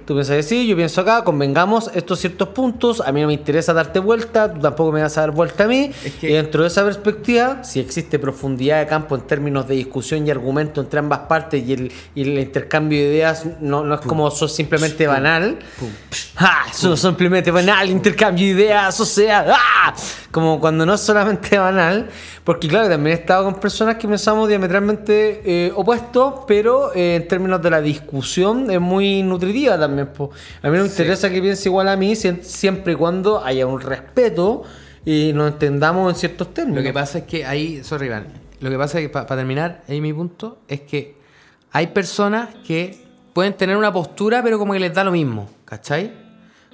tú piensas así, yo pienso acá, convengamos estos ciertos puntos, a mí no me interesa darte vuelta, tú tampoco me vas a dar vuelta a mí. Es que- Y dentro de esa perspectiva, si existe profundidad de campo en términos de discusión y argumento entre ambas partes y el, y el intercambio de ideas no, no es como eso es simplemente banal. ¡Ah! Eso es simplemente banal, intercambio de ideas, o sea, ¡ah! Como cuando no es solamente banal, porque claro, también he estado con personas que pensamos diametralmente eh, opuestos, pero eh, en términos de la discusión es muy nutritiva también. po. A mí no me interesa que piense igual a mí, siem- siempre y cuando haya un respeto y nos entendamos en ciertos términos. Lo que pasa es que ahí, sorry Iván, lo que pasa es que para terminar, ahí mi punto, es que hay personas que pueden tener una postura pero como que les da lo mismo, ¿cachai?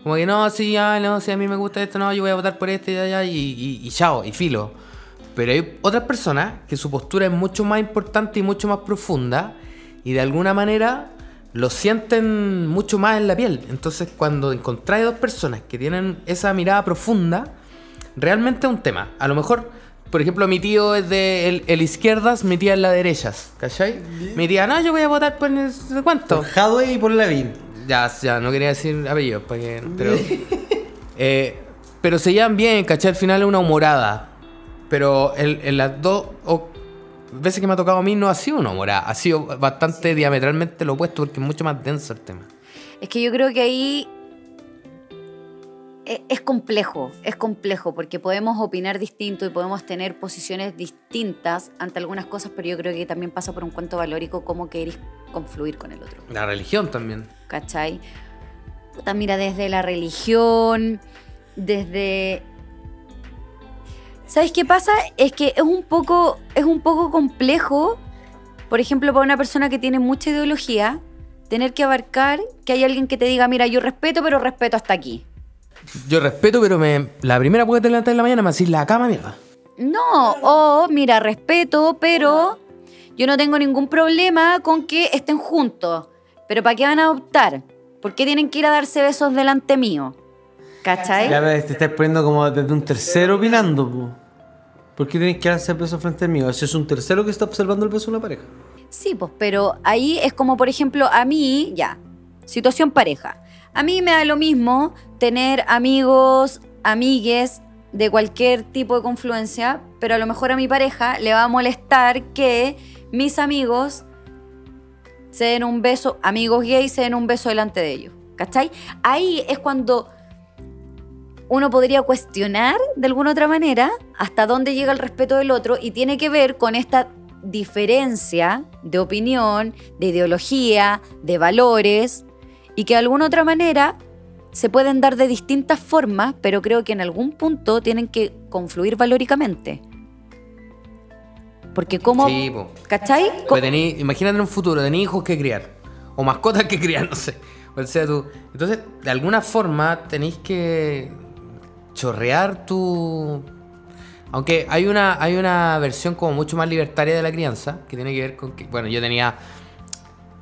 Como que no, sí, ya, no, si a mí me gusta esto, no, yo voy a votar por este y allá y, y, y chao, y filo. Pero hay otras personas que su postura es mucho más importante y mucho más profunda y de alguna manera lo sienten mucho más en la piel. Entonces cuando encontráis dos personas que tienen esa mirada profunda, realmente es un tema. A lo mejor, por ejemplo, mi tío es de el, el izquierdas, mi tía es la derechas, ¿cachai? Mi tía, no, yo voy a votar por no sé cuánto. Por Hadwe y por Levin. Ya, ya, no quería decir apellidos, para que- pero, eh, pero se llevan bien, ¿cachai? Al final es una humorada. Pero en, en las dos veces que me ha tocado a mí no ha sido una humorada, ha sido bastante diametralmente lo opuesto porque es mucho más denso el tema. Es que yo creo que ahí e- es complejo, es complejo, porque podemos opinar distinto y podemos tener posiciones distintas ante algunas cosas, pero yo creo que también pasa por un cuento valórico cómo querés confluir con el otro. La religión también. ¿cachai? Puta, mira, desde la religión, desde... ¿Sabes qué pasa? Es que es un poco, es un poco complejo, por ejemplo, para una persona que tiene mucha ideología, tener que abarcar que hay alguien que te diga, mira, yo respeto, pero respeto hasta aquí. Yo respeto, pero me, la primera puede te levantas en la mañana me decís la cama, mierda. No, o mira, respeto, pero yo no tengo ningún problema con que estén juntos. Pero ¿para qué van a adoptar? ¿Por qué tienen que ir a darse besos delante mío? ¿Cachai? Ya ves, te estás poniendo como desde un tercero opinando, po. ¿Por qué tienes que hacer beso frente a mí? Ese es un tercero que está observando el beso de una pareja. Sí, pues, pero ahí es como, por ejemplo, a mí, ya, situación pareja. A mí me da lo mismo tener amigos, amigues de cualquier tipo de confluencia, pero a lo mejor a mi pareja le va a molestar que mis amigos se den un beso, amigos gays se den un beso delante de ellos. ¿Cachai? Ahí es cuando uno podría cuestionar de alguna otra manera hasta dónde llega el respeto del otro y tiene que ver con esta diferencia de opinión, de ideología, de valores y que de alguna otra manera se pueden dar de distintas formas, pero creo que en algún punto tienen que confluir valóricamente. Porque como... Sí, po. ¿Cachai? Pues tení- imagínate en un futuro, tenés hijos que criar. O mascotas que criar, no sé. O sea, tú. Entonces, de alguna forma, tenéis que chorrear tu. Aunque hay una, hay una versión como mucho más libertaria de la crianza, que tiene que ver con que. Bueno, yo tenía.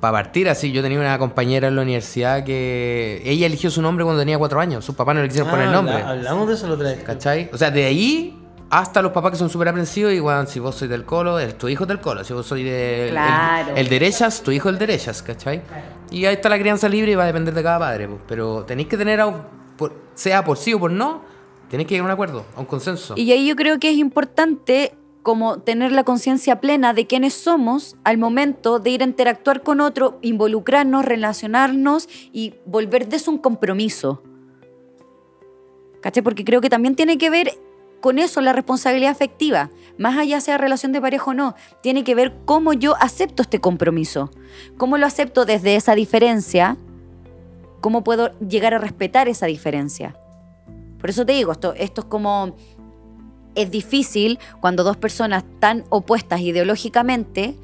Para partir así, yo tenía una compañera en la universidad que. Ella eligió su nombre cuando tenía cuatro años. Sus papás no le quisieron poner Ah, nombre. habla- Hablamos de eso la otra vez. ¿Cachai? O sea, de ahí hasta los papás que son súper aprensivos y, weón, si vos sois del colo, el, tu hijo es del colo. Si vos sois de, Claro. el, el derechas, tu hijo es el derechas, ¿cachai? Y ahí está la crianza libre y va a depender de cada padre. pues. Pero tenéis que tener, a- por- sea por sí o por no, tenéis que llegar a un acuerdo, a un consenso. Y ahí yo creo que es importante como tener la conciencia plena de quiénes somos al momento de ir a interactuar con otro, involucrarnos, relacionarnos y volver de eso un compromiso. ¿Cachai? Porque creo que también tiene que ver con eso la responsabilidad afectiva. Más allá sea relación de pareja o no, tiene que ver cómo yo acepto este compromiso. Cómo lo acepto desde esa diferencia, cómo puedo llegar a respetar esa diferencia. Por eso te digo, esto, es como es difícil cuando dos personas tan opuestas ideológicamente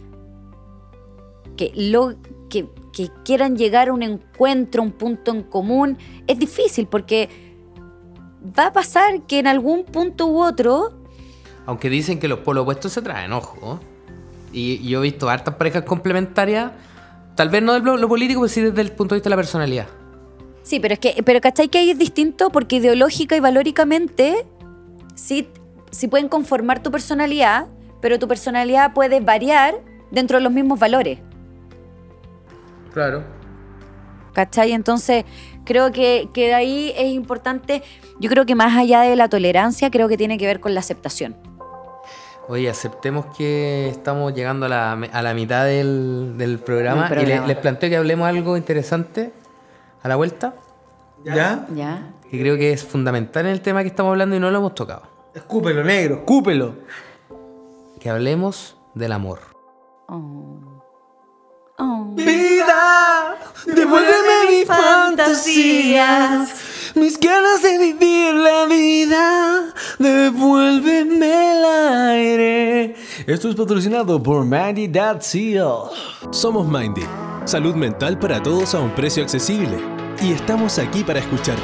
que, quieran llegar a un encuentro, un punto en común, es difícil porque va a pasar que en algún punto u otro, Aunque dicen que los polos opuestos se traen, ojo. Y, y yo he visto hartas parejas complementarias, tal vez no de lo, lo político, pero sí desde el punto de vista de la personalidad. Sí, pero es que, pero ¿cachai que ahí es distinto? Porque ideológica y valóricamente sí, sí pueden conformar tu personalidad, pero tu personalidad puede variar dentro de los mismos valores. Claro. ¿Cachai? Entonces, creo que, que de ahí es importante, yo creo que más allá de la tolerancia, creo que tiene que ver con la aceptación. Oye, aceptemos que estamos llegando a la, a la mitad del, del programa, y le- programa. les planteo que hablemos algo interesante a la vuelta, ¿Ya? ¿Ya? que creo que es fundamental en el tema que estamos hablando y no lo hemos tocado. Escúpelo, negro, escúpelo. Que hablemos del amor. Oh. Oh. Vida, devuélveme mis fantasías, mis ganas de vivir la vida, devuélveme el aire. Esto es patrocinado por Seal. Somos Mindy, salud mental para todos a un precio accesible. Y estamos aquí para escucharte.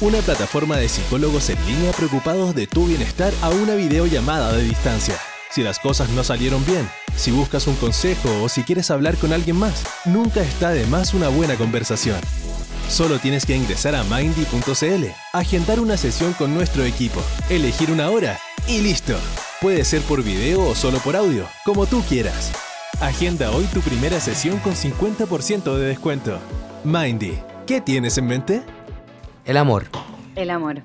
Una plataforma de psicólogos en línea preocupados de tu bienestar a una videollamada de distancia. Si las cosas no salieron bien, si buscas un consejo o si quieres hablar con alguien más, nunca está de más una buena conversación. Solo tienes que ingresar a mindy.cl, agendar una sesión con nuestro equipo, elegir una hora y listo. Puede ser por video o solo por audio, como tú quieras. Agenda hoy tu primera sesión con 50% de descuento. Mindy, ¿qué tienes en mente? El amor. El amor.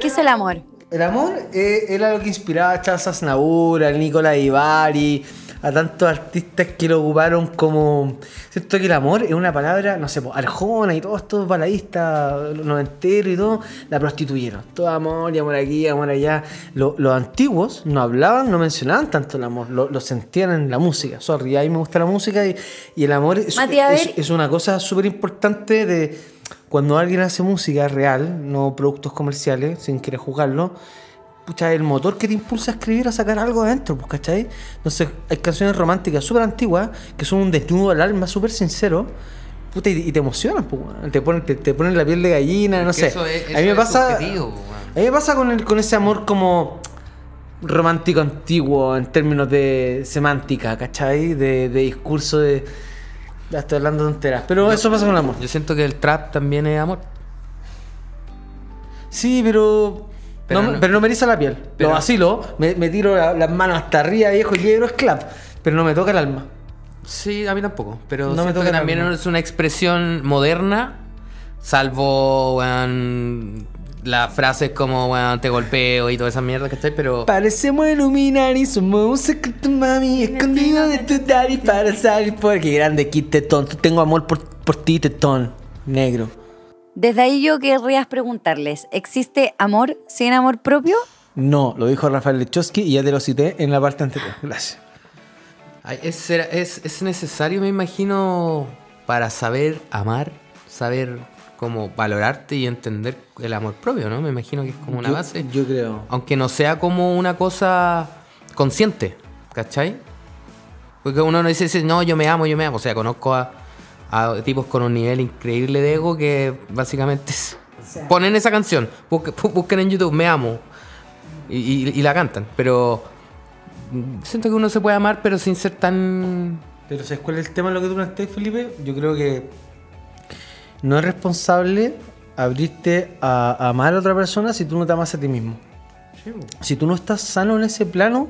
¿Qué es el amor? El amor eh, era lo que inspiraba a Charles Aznavour, a Nicolás Ibarri, a tantos artistas que lo ocuparon como... Siento que el amor es una palabra, no sé, Arjona y todos estos baladistas noventeros y todo, la prostituyeron. Todo amor y amor aquí, amor allá. Lo- los antiguos no hablaban, no mencionaban tanto el amor, lo, lo sentían en la música. Sorry, a mí me gusta la música y, y el amor es, Mati, es- es una cosa súper importante de cuando alguien hace música real, no productos comerciales, sin querer jugarlo, pucha, el motor que te impulsa a escribir, a sacar algo adentro, pues, ¿cachai? Entonces, hay canciones románticas súper antiguas que son un desnudo al alma, súper sincero. Puta, y, y te emocionan, pues, te ponen, te, te ponen la piel de gallina, no sé. eso es- a mí me pasa. A mí me pasa con, el, con ese amor como romántico antiguo en términos de semántica, ¿cachai? De, de discurso de. Ya estoy hablando de tonteras. Pero eso pasa con el amor. Yo siento que el trap también es amor. Sí, pero. Pero no, no- pero no me eriza la piel. pero- lo vacilo, me, me tiro la- las manos hasta arriba, viejo, y llego es clap. Pero no me toca el alma. Sí, a mí tampoco. Pero No me toca que el también alma. es una expresión moderna, salvo weón, las frases como te golpeo y toda esa mierda que estoy, pero Parecemos iluminar y somos un secreto, mami, escondido de tu daddy para salir por... Qué grande, Kit Tetón. Tengo amor por, por ti, Tetón. Negro. Desde ahí yo querrías preguntarles, ¿existe amor sin amor propio? No, lo dijo Rafael Lechowski y ya te lo cité en la parte anterior. Gracias. ay, es, será- es, es necesario, me imagino, para saber amar, saber cómo valorarte y entender el amor propio, ¿no? Me imagino que es como una Yo- base. Yo creo. Aunque no sea como una cosa consciente, ¿cachai? Porque uno no dice, no, yo me amo, yo me amo. O sea, conozco a, a tipos con un nivel increíble de ego que básicamente es- ponen esa canción, busquen, busquen en YouTube, me amo, y, y- y la cantan. Pero siento que uno se puede amar, pero sin ser tan... Pero ¿sabes cuál es el tema de lo que tú planteas, Felipe? Yo creo que no es responsable abrirte a, a amar a otra persona si tú no te amas a ti mismo. Si tú no estás sano en ese plano,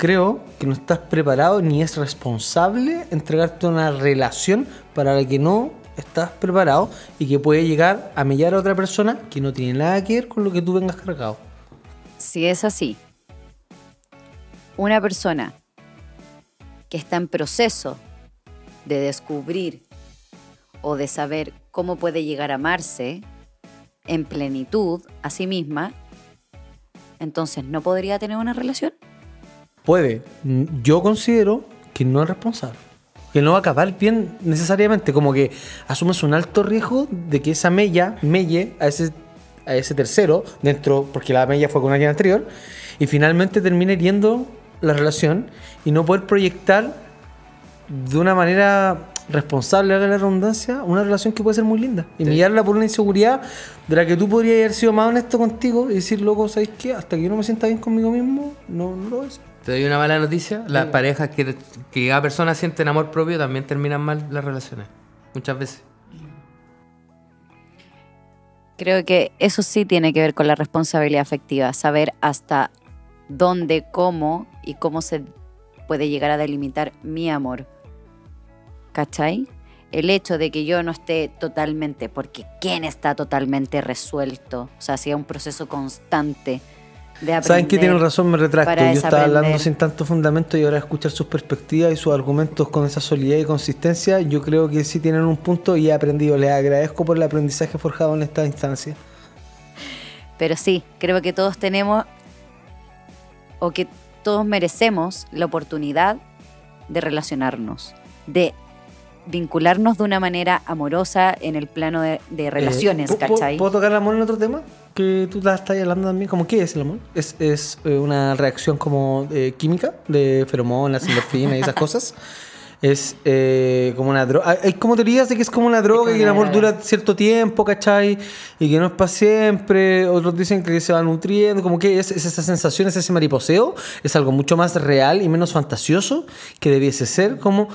creo que no estás preparado ni es responsable entregarte una relación para la que no estás preparado y que puede llegar a mellar a otra persona que no tiene nada que ver con lo que tú vengas cargado. Si es así, una persona que está en proceso de descubrir o de saber cómo puede llegar a amarse en plenitud a sí misma, entonces no podría tener una relación. Puede. Yo considero que no es responsable. Que no va a acabar bien necesariamente. Como que asumes un alto riesgo de que esa mella melle a ese, a ese tercero dentro, porque la mella fue con alguien anterior, y finalmente termine hiriendo la relación y no poder proyectar de una manera responsable, haga la redundancia, una relación que puede ser muy linda. Y mirarla por una inseguridad de la que tú podrías haber sido más honesto contigo y decir, loco, ¿sabes qué? Hasta que yo no me sienta bien conmigo mismo, no, no lo voy a hacer. Te doy una mala noticia. Las parejas que, que cada persona sienten amor propio también terminan mal las relaciones. Muchas veces. Creo que eso sí tiene que ver con la responsabilidad afectiva, saber hasta dónde, cómo y cómo se puede llegar a delimitar mi amor. ¿Cachai? El hecho de que yo no esté totalmente, porque ¿quién está totalmente resuelto? O sea, sea un proceso constante. ¿Saben que tienen razón? Me retracto. Yo estaba hablando sin tanto fundamento y ahora escuchar sus perspectivas y sus argumentos con esa solidez y consistencia, yo creo que sí tienen un punto y he aprendido. Les agradezco por el aprendizaje forjado en esta instancia. Pero sí, creo que todos tenemos o que todos merecemos la oportunidad de relacionarnos, de vincularnos de una manera amorosa en el plano de, de relaciones, Eh, ¿puedo- ¿cachai? ¿Puedo tocar el amor en otro tema? Que tú estás hablando también. ¿Cómo qué es el amor? ¿Es, es eh, una reacción como eh, química de feromonas, endorfinas y esas cosas? Es eh, como una droga. Hay como teorías de que es como una droga y que el amor dura cierto tiempo, ¿cachai? Y que no es para siempre. Otros dicen que se va nutriendo. Como que es, es esa sensación, es ese mariposeo. Es algo mucho más real y menos fantasioso que debiese ser como.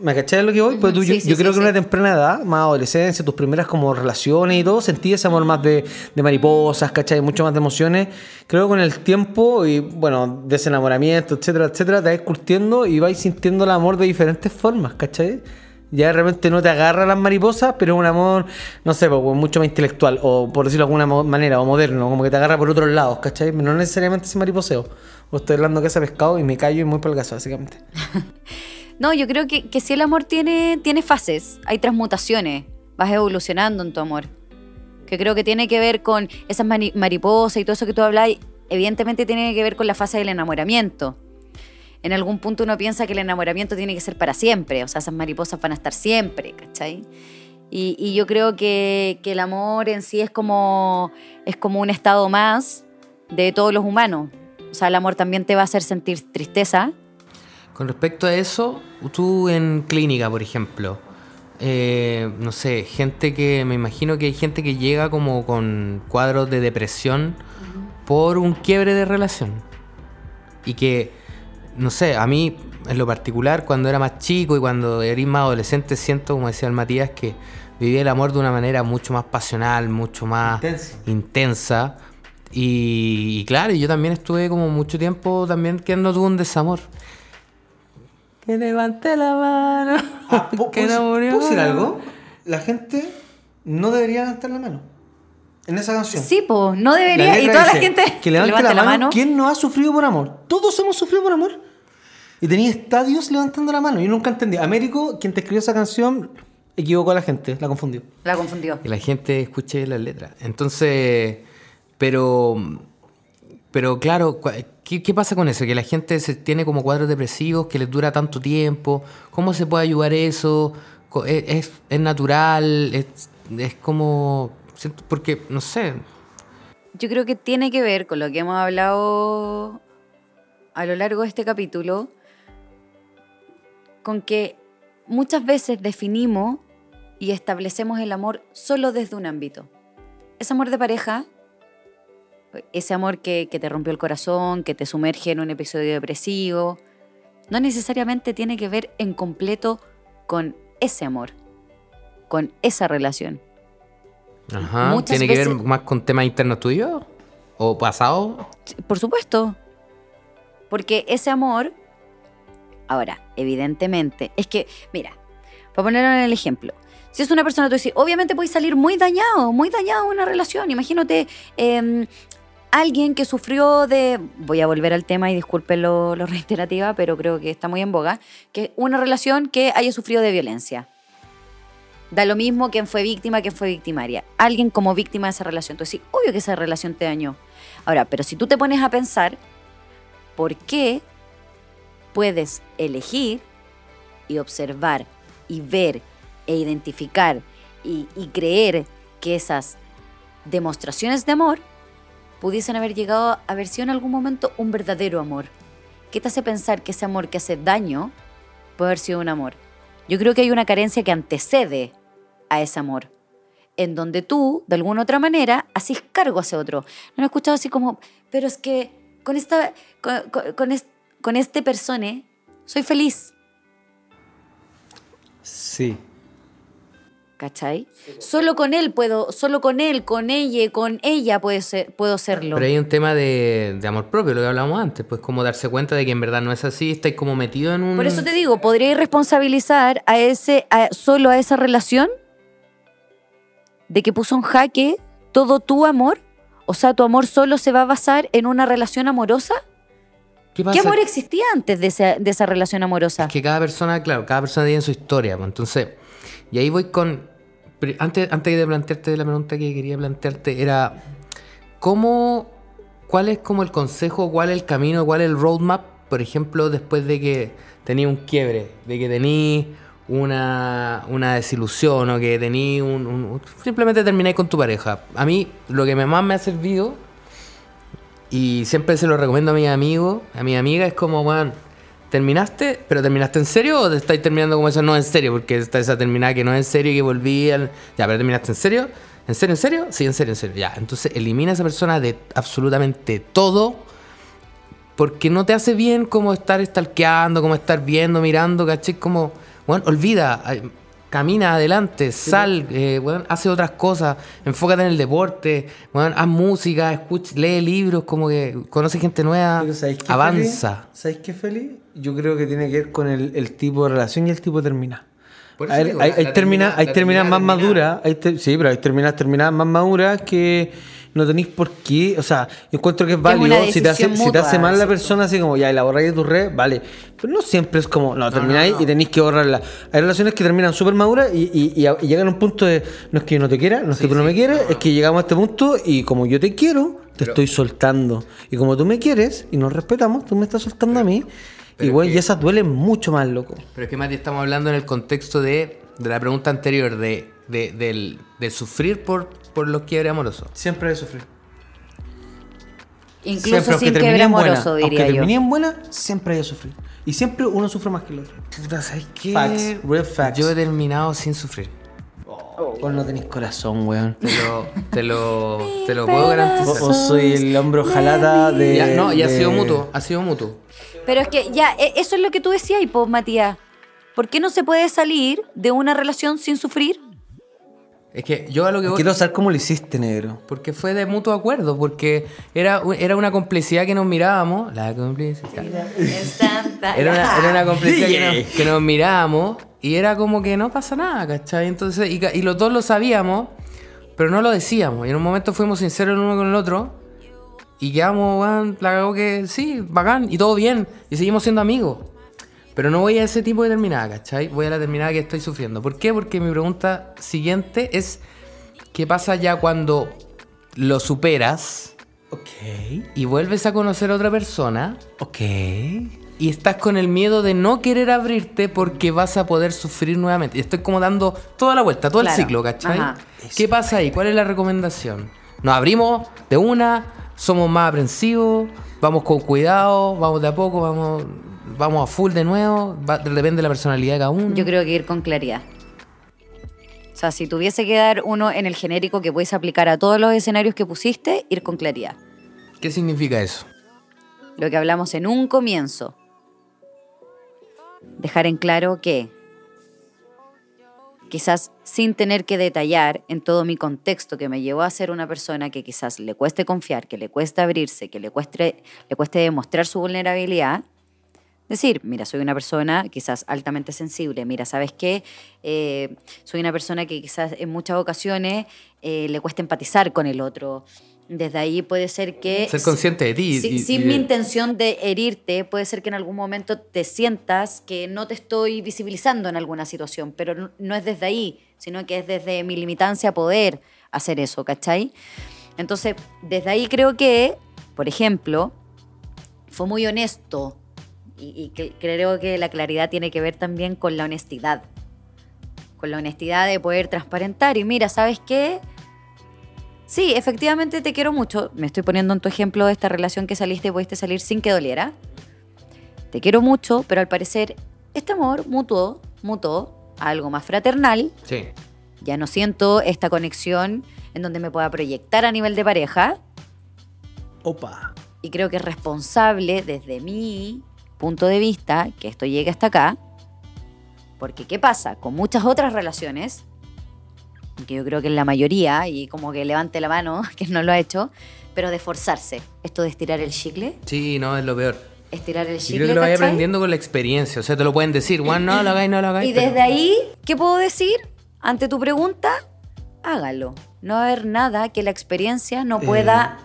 ¿Me cachai a lo que voy? Pues tú, yo, Sí, sí, yo sí, creo que sí. una temprana edad, más adolescencia, tus primeras como relaciones y todo, sentí ese amor más de, de mariposas, ¿cachai? Mucho más de emociones. Creo que con el tiempo y, bueno, desenamoramiento, etcétera, etcétera, te vas curtiendo y vais sintiendo el amor de diferentes formas, ¿cachai? Ya de repente no te agarra las mariposas, pero es un amor, no sé, pues, mucho más intelectual, o por decirlo de alguna manera, o moderno, como que te agarra por otros lados, ¿cachai? No necesariamente ese mariposeo. O estoy hablando que ese pescado y me callo y muy por el caso, básicamente. No, yo creo que, que si el amor tiene, tiene fases, hay transmutaciones, vas evolucionando en tu amor. Que creo que tiene que ver con esas mariposas y todo eso que tú hablas, evidentemente tiene que ver con la fase del enamoramiento. En algún punto uno piensa que el enamoramiento tiene que ser para siempre, o sea, esas mariposas van a estar siempre, ¿cachai? Y, y yo creo que, que el amor en sí es como, es como un estado más de todos los humanos. O sea, el amor también te va a hacer sentir tristeza, Con respecto a eso, tú en clínica, por ejemplo, eh, no sé, gente que, me imagino que hay gente que llega como con cuadros de depresión por un quiebre de relación. Y que, no sé, a mí en lo particular, cuando era más chico y cuando era más adolescente, siento, como decía el Matías, que vivía el amor de una manera mucho más pasional, mucho más Intensa. intensa. Y, y claro, yo también estuve como mucho tiempo también que no tuve un desamor. Que levante la mano. Ah, ¿puedo- que no ¿puedo murió. ¿puedo decir algo? La gente no debería levantar la mano. En esa canción. Sí, pues, no debería. Y toda la gente Que levante, la, mano, ¿Quién no ha sufrido por amor? Todos hemos sufrido por amor. Y tenía estadios levantando la mano. Yo nunca entendí. Américo, quien te escribió esa canción, equivocó a la gente, la confundió. La confundió. Que la gente escuche las letras. Entonces, pero, pero claro, cua- ¿qué, pasa con eso? Que la gente se tiene como cuadros depresivos, que les dura tanto tiempo. ¿Cómo se puede ayudar eso? Co- ¿Es, es- es natural? Es, es como... Porque, no sé, Yo creo que tiene que ver con lo que hemos hablado a lo largo de este capítulo, con que muchas veces definimos y establecemos el amor solo desde un ámbito. Ese amor de pareja, ese amor que, que te rompió el corazón, que te sumerge en un episodio depresivo, no necesariamente tiene que ver en completo con ese amor, con esa relación. Ajá, Muchas ¿tiene que ver más con temas internos tuyos? ¿O pasado? Por supuesto. Porque ese amor, ahora, evidentemente, es que, mira, para ponerlo en el ejemplo, si es una persona, tú dices, obviamente puedes salir muy dañado, muy dañado en una relación. Imagínate em, alguien que sufrió de, voy a volver al tema y disculpen lo, reiterativa, pero creo que está muy en boga, que una relación que haya sufrido de violencia. Da lo mismo quien fue víctima, quien fue victimaria. Alguien como víctima de esa relación. Entonces, sí, obvio que esa relación te dañó. Ahora, pero si tú te pones a pensar, ¿por qué puedes elegir y observar y ver e identificar y creer que esas demostraciones de amor pudiesen haber llegado a haber sido en algún momento un verdadero amor? ¿Qué te hace pensar que ese amor que hace daño puede haber sido un amor? Yo creo que hay una carencia que antecede a ese amor, en donde tú, de alguna otra manera, haces cargo hacia otro. No he escuchado así como, pero es que con, esta, con, con- con es- con este persone soy feliz, Sí. ¿Cachai? Solo con él puedo, solo con él, con ella, con ella puedo, ser- puedo serlo. Pero hay un tema de, de amor propio, lo que hablábamos antes, pues como darse cuenta de que en verdad no es así, estáis como metido en un... Por eso te digo, ¿podría responsabilizar a ese, a- solo a esa relación? ¿De que puso en jaque todo tu amor? O sea, ¿tu amor solo se va a basar en una relación amorosa? ¿Qué ¿Qué amor existía antes de esa, de esa relación amorosa? Es que cada persona, claro, cada persona tiene su historia. pues, Entonces, y ahí voy con. Antes, antes de plantearte la pregunta que quería plantearte, era. ¿Cómo. ¿Cuál es como el consejo, cuál es el camino, cuál es el roadmap, por ejemplo, después de que tenía un quiebre, de que tení una, una desilusión o que tení un, Simplemente terminé con tu pareja. A mí, lo que más me ha servido, y siempre se lo recomiendo a mis amigos, a mi amiga, es como, bueno, ¿terminaste? ¿Pero terminaste en serio o estáis terminando como eso? No en serio, porque está esa terminada que no es en serio y que volví. Ya, pero terminaste en serio. ¿En serio, en serio? Sí, en serio, en serio. Ya, entonces elimina a esa persona de absolutamente todo porque no te hace bien como estar stalkeando, como estar viendo, mirando, ¿cachai? Como, bueno, olvida, camina adelante, sal, eh, bueno, hace otras cosas, enfócate en el deporte, bueno, haz música, escucha, lee libros, como que conoce gente nueva, Pero ¿sabéis qué, avanza. ¿Sabéis qué, Feli? Yo creo que tiene que ver con el, el tipo de relación y el tipo de terminar. Por Hay, hay, hay termina- termina- terminas más maduras, sí, pero hay terminas terminadas más maduras que no tenéis por qué, o sea, yo encuentro que es válido, si te hace, decisión si te hace mutua, mal la ¿cierto? persona, así como, ya, y la borráis de tu red, vale, pero no siempre es como, no, termináis y tenéis que borrarla. Hay relaciones que terminan súper maduras y, y- y y llegan a un punto de, no es que yo no te quiera, no es que tú no me quieres, es que llegamos a este punto y como yo te quiero, te Pero- estoy soltando. Y como tú me quieres y nos respetamos, tú me estás soltando a mí. pero Y bueno, que- y esas duelen mucho más, loco. Pero es que, Mati, estamos hablando en el contexto de, de la pregunta anterior, de, de, del- de sufrir por, por los quiebres amorosos. Siempre hay que sufrir. Incluso Siempre, aunque sin quiebre en buena, amoroso, diría aunque yo. en buena, siempre hay que sufrir. Y siempre uno sufre más que el otro. Puta, ¿sabes qué? Facts, real facts. Yo he terminado sin sufrir. Vos no tenés corazón, weón. Te lo, te lo, te lo puedo garantizar. Vos, soy el hombro jalata de. Ya, no, y ha de- sido mutuo, ha sido mutuo. Pero es que ya, e- eso es lo que tú decías, po, Matías. ¿Por qué no se puede salir de una relación sin sufrir? Es que yo a lo que voy... Quiero saber cómo lo hiciste, negro. Porque fue de mutuo acuerdo, porque era, era una complicidad que nos mirábamos. La complicidad. Era una, era una complicidad que nos, que nos mirábamos y era como que no pasa nada, ¿cachai? Entonces, y, y los dos lo sabíamos, pero no lo decíamos. Y en un momento fuimos sinceros el uno con el otro y quedamos, weón, la cagó que sí, bacán, y todo bien, y seguimos siendo amigos. Pero no voy a ese tipo de terminada, ¿cachai? Voy a la terminada que estoy sufriendo. ¿Por qué? Porque mi pregunta siguiente es, ¿qué pasa ya cuando lo superas Ok. y vuelves a conocer a otra persona? Ok. y estás con el miedo de no querer abrirte porque vas a poder sufrir nuevamente. Y estoy como dando toda la vuelta, todo Claro. el ciclo, ¿cachai? Ajá. ¿Qué pasa ahí? ¿Cuál es la recomendación? Nos abrimos de una, somos más aprensivos, vamos con cuidado, vamos de a poco, vamos, vamos a full de nuevo, va- depende de la personalidad de cada uno. Yo creo que ir con claridad. O sea, si tuviese que dar uno en el genérico que puedes aplicar a todos los escenarios que pusiste, ir con claridad. ¿Qué significa eso? Lo que hablamos en un comienzo. Dejar en claro que quizás sin tener que detallar en todo mi contexto que me llevó a ser una persona que quizás le cueste confiar, que le cueste abrirse, que le cueste, le cueste demostrar su vulnerabilidad, decir, mira, soy una persona quizás altamente sensible, mira, ¿sabes qué? Eh, soy una persona que quizás en muchas ocasiones eh, le cuesta empatizar con el otro. Desde ahí puede ser que... Ser consciente de ti. Si- y- sin y mi intención de herirte, puede ser que en algún momento te sientas que no te estoy visibilizando en alguna situación, pero no, no es desde ahí, sino que es desde mi limitancia poder hacer eso, ¿cachai? Entonces, desde ahí creo que, por ejemplo, fue muy honesto y, y que- creo que la claridad tiene que ver también con la honestidad, con la honestidad de poder transparentar y mira, ¿sabes qué? Sí, efectivamente te quiero mucho. Me estoy poniendo en tu ejemplo de esta relación que saliste y pudiste salir sin que doliera. Te quiero mucho, pero al parecer este amor mutó, mutó a algo más fraternal. Sí. Ya no siento esta conexión en donde me pueda proyectar a nivel de pareja. Opa. Y creo que es responsable desde mi punto de vista que esto llegue hasta acá. Porque ¿qué pasa? Con muchas otras relaciones, que yo creo que en la mayoría, y como que levante la mano, que no lo ha hecho, pero de forzarse. Esto de estirar el chicle, Sí, no, es lo peor. estirar el chicle. creo que lo ¿cachai? aprendiendo con la experiencia. O sea, te lo pueden decir, bueno, no lo hagáis, no lo hagáis. Y pero- desde ahí, ¿qué puedo decir? Ante tu pregunta, hágalo. No va a haber nada que la experiencia no pueda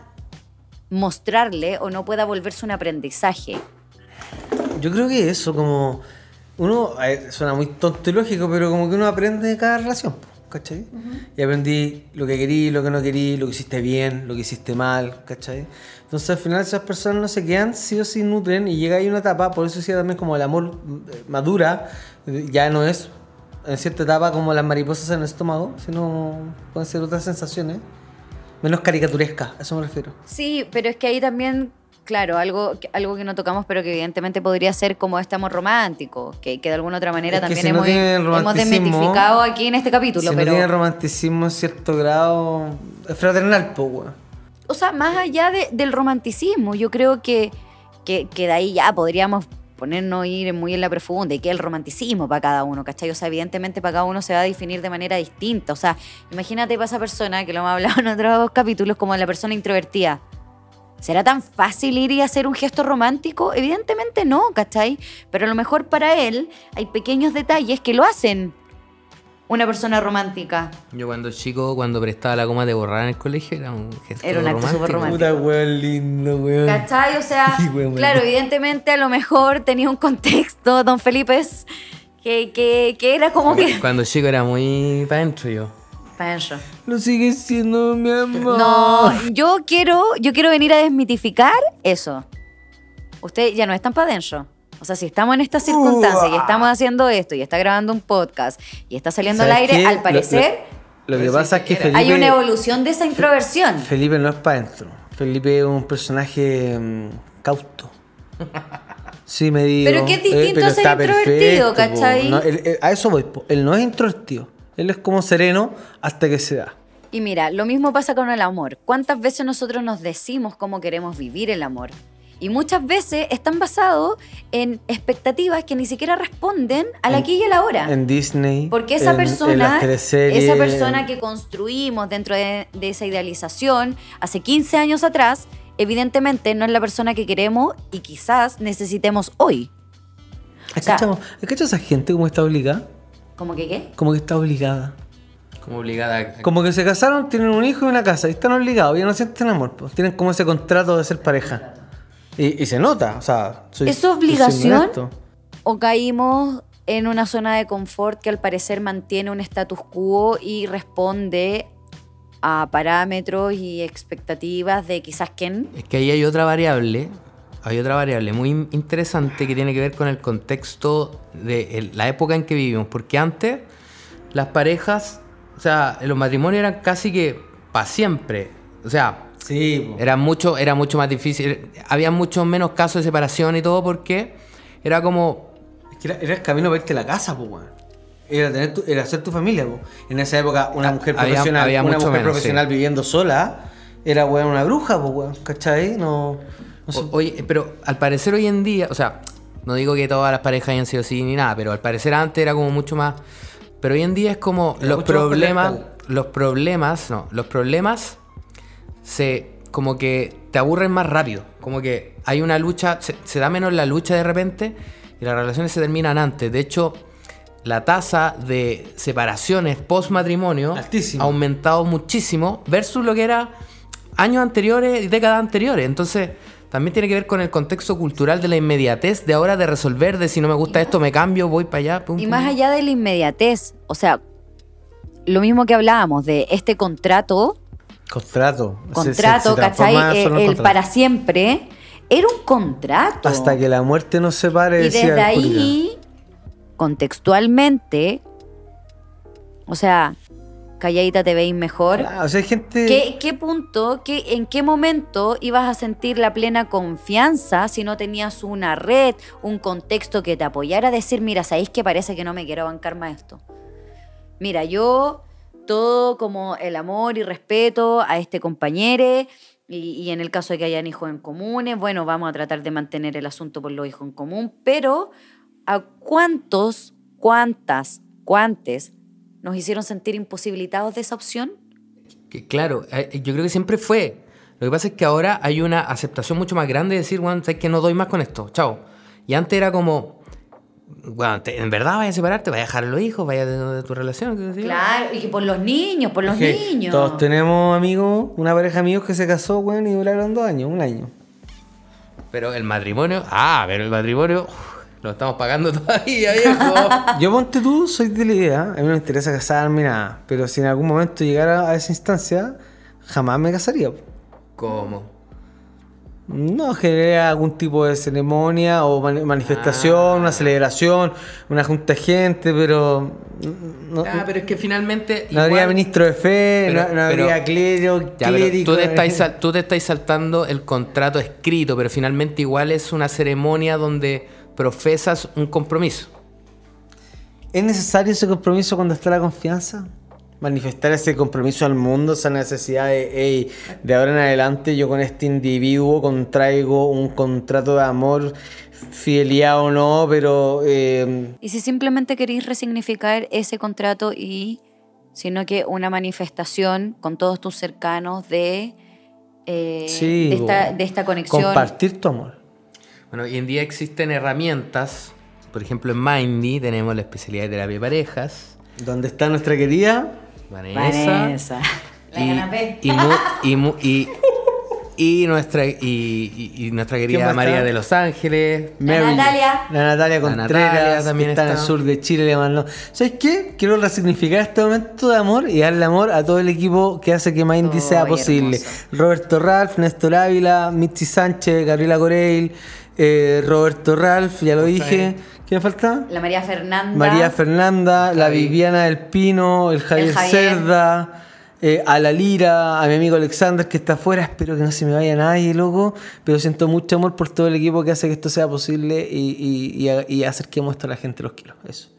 mostrarle o no pueda volverse un aprendizaje. Yo creo que eso, como. Uno. eh, suena muy tonto y lógico, pero como que uno aprende de cada relación, ¿cachai? Y aprendí lo que querí, lo que no querí, lo que hiciste bien, lo que hiciste mal, ¿cachai? Entonces al final esas personas no se quedan, sí o sí nutren, y llega ahí una etapa, por eso decía también como el amor eh, madura, ya no es en cierta etapa como las mariposas en el estómago, sino pueden ser otras sensaciones, menos caricaturescas, a eso me refiero. Sí, pero es que ahí también, claro, algo, que- algo que no tocamos, pero que evidentemente podría ser como este amor romántico, que, que de alguna otra manera Es también si no hemos, el hemos desmitificado aquí en este capítulo. si pero, no tiene romanticismo en cierto grado, es fraternal, pues, o sea, más allá de- del romanticismo, yo creo que, que, que de ahí ya podríamos ponernos ir muy en la profunda y que el romanticismo para cada uno, ¿cachai? O sea, evidentemente para cada uno se va a definir de manera distinta. O sea, imagínate para esa persona, que lo hemos hablado en otros capítulos, como la persona introvertida. ¿Será tan fácil ir y hacer un gesto romántico? Evidentemente no, ¿cachai? Pero a lo mejor para él hay pequeños detalles que lo hacen una persona romántica. Yo cuando chico, cuando prestaba la goma de borrar en el colegio, era un gesto Era un acto súper romántico. Puta weón lindo, weón. ¿Cachai? O sea, Sí, weón, claro, weón. evidentemente a lo mejor tenía un contexto, don Felipe, es que, que, que era como que... Cuando chico era muy para adentro yo. Pancho. Lo sigue siendo mi amor. No, yo quiero, yo quiero venir a desmitificar eso. Usted ya no están para adentro. O sea, si estamos en estas circunstancias y estamos haciendo esto y está grabando un podcast y está saliendo al ¿Sabes aire, qué? al Lo- parecer Lo, que Pero pasa sí es que que era. Felipe. hay una evolución de esa introversión. Felipe no es para adentro. Felipe es un personaje mm, cauto. Sí, me digo. Pero que es distinto pero a ser introvertido, perfecto. ¿cachai? No, él- él- a eso voy. po. Él no es introvertido. Él es como sereno hasta que se da. Y mira, lo mismo pasa con el amor. ¿Cuántas veces nosotros nos decimos cómo queremos vivir el amor? Y muchas veces están basados en expectativas que ni siquiera responden al En- aquí y a la hora. En Disney. Porque esa en- persona, esa persona en- que construimos dentro de, de esa idealización hace 15 años atrás, evidentemente no es la persona que queremos y quizás necesitemos hoy. ¿Has sea- cachado esa gente como está obligada? ¿Cómo que qué? Como que está obligada. Como obligada a... Como que se casaron, tienen un hijo y una casa, y están obligados, ya no sienten amor, pues. tienen como ese contrato de ser pareja. Y, y se nota, o sea, soy- ¿Es obligación? ¿O caímos en una zona de confort que al parecer mantiene un status quo y responde a parámetros y expectativas de quizás quién? Es que ahí hay otra variable, hay otra variable muy interesante que tiene que ver con el contexto de la época en que vivimos. Porque antes las parejas, o sea, los matrimonios eran casi que para siempre. O sea, Sí, po. era mucho, era mucho más difícil. Había mucho menos casos de separación y todo porque era como Es que era, era el camino para irte a la casa, pues, weón. Era, tener tu- era ser tu familia, pues. En esa época, una mujer había- profesional, había una mujer menos, profesional sí. viviendo sola, era, weón, una bruja, pues, weón. ¿Cachai? No. No sé. O- Oye, pero al parecer hoy en día, o sea, no digo que todas las parejas hayan sido así ni nada, pero al parecer antes era como mucho más Pero hoy en día es como Era los problemas, los problemas, no, los problemas se como que te aburren más rápido. Como que hay una lucha, se, se da menos la lucha de repente y las relaciones se terminan antes. De hecho, la tasa de separaciones post matrimonio ha aumentado muchísimo versus lo que era años anteriores y décadas anteriores. Entonces, también tiene que ver con el contexto cultural de la inmediatez de ahora de resolver, de si no me gusta esto, me cambio, voy para allá. pum, Y pum. más allá de la inmediatez, o sea, lo mismo que hablábamos de este contrato, Contrato. Se- se- contrato, se ¿cachai? el contrato. para siempre, era un contrato. Hasta que la muerte nos separe. Y decía desde el ahí, contextualmente, o sea, calladita te veis mejor. Ah, o sea, hay gente. ¿Qué, qué punto, qué, en qué momento ibas a sentir la plena confianza si no tenías una red, un contexto que te apoyara a decir, mira, sabéis que parece que no me quiero bancar más esto? Mira, yo todo como el amor y respeto a este compañero y, y en el caso de que hayan hijos en comunes, bueno, vamos a tratar de mantener el asunto por los hijos en común, pero ¿a cuántos, cuántas, cuántes nos hicieron sentir imposibilitados de esa opción? Que, claro, eh, yo creo que siempre fue. Lo que pasa es que ahora hay una aceptación mucho más grande de decir, bueno, sabes que no doy más con esto, chao. Y antes era como, bueno, te- en verdad vaya a separarte, vaya a dejar a los hijos, vaya de, de tu relación. Claro, y que por los niños, por los niños. Todos tenemos amigos, una pareja de amigos que se casó, weón, y duraron dos años, un año. Pero el matrimonio, ah, pero el matrimonio uf, lo estamos pagando todavía, viejo. Yo ponte tú, soy de la idea, a mí no me interesa casarme nada, pero si en algún momento llegara a esa instancia, jamás me casaría. ¿Cómo? No, generaría algún tipo de ceremonia o mani- manifestación, una celebración, una junta de gente, pero no, Ah, pero es que finalmente. no habría ministro de fe, Pero- no, no pero- habría clero, Ya, tú, te estás, sal- tú te estás saltando el contrato escrito, pero finalmente igual es una ceremonia donde profesas un compromiso. ¿Es necesario ese compromiso cuando está la confianza? Manifestar ese compromiso al mundo, esa necesidad de, hey, de ahora en adelante yo con este individuo contraigo un contrato de amor, fidelidad o no, pero eh, Y si simplemente queréis resignificar ese contrato y, sino que una manifestación con todos tus cercanos de, eh, sí, de, esta, bo- de esta conexión. compartir tu amor. Bueno, hoy en día existen herramientas. Por ejemplo, en Mindy tenemos la especialidad de terapia de parejas. ¿Dónde está nuestra querida? Vanessa. Vanessa. La y, canapé. y, mu- y, mu- y- y nuestra, y, y- y nuestra ¿Quién querida María de Los Ángeles. La Natalia. La Natalia La Contreras, Natalia también está en el sur de Chile, le mandó. ¿Sabes qué? Quiero resignificar este momento de amor y darle amor a todo el equipo que hace que Mindy sea posible. hermoso. Roberto Ralph, Néstor Ávila, Mitzi Sánchez, Gabriela Coreil, eh, Roberto Ralph, ya lo dije. ¿Quién me falta? La María Fernanda. María Fernanda, la. Viviana del Pino, el Javier, Javier. Cerda, eh, a la Lira, a mi amigo Alexander que está afuera. Espero que no se me vaya nadie, loco. Pero siento mucho amor por todo el equipo que hace que esto sea posible y, y, y, acerquemos esto a la gente. Los quiero. Eso.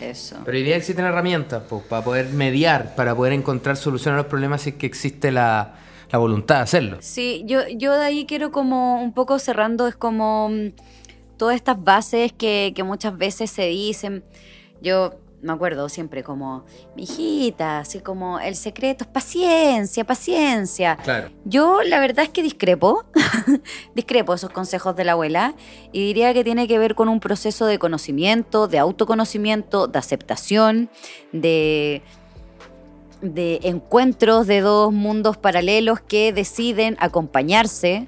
Eso. Pero hoy día existen herramientas pues, para poder mediar, para poder encontrar solución a los problemas si es que existe la, la voluntad de hacerlo. Sí, yo, yo de ahí quiero como un poco cerrando, es como mm, todas estas bases que, que muchas veces se dicen. Yo me acuerdo siempre como, mi hijita, así como el secreto es paciencia, paciencia. Claro. Yo la verdad es que discrepo, discrepo esos consejos de la abuela y diría que tiene que ver con un proceso de conocimiento, de autoconocimiento, de aceptación, de, de encuentros de dos mundos paralelos que deciden acompañarse.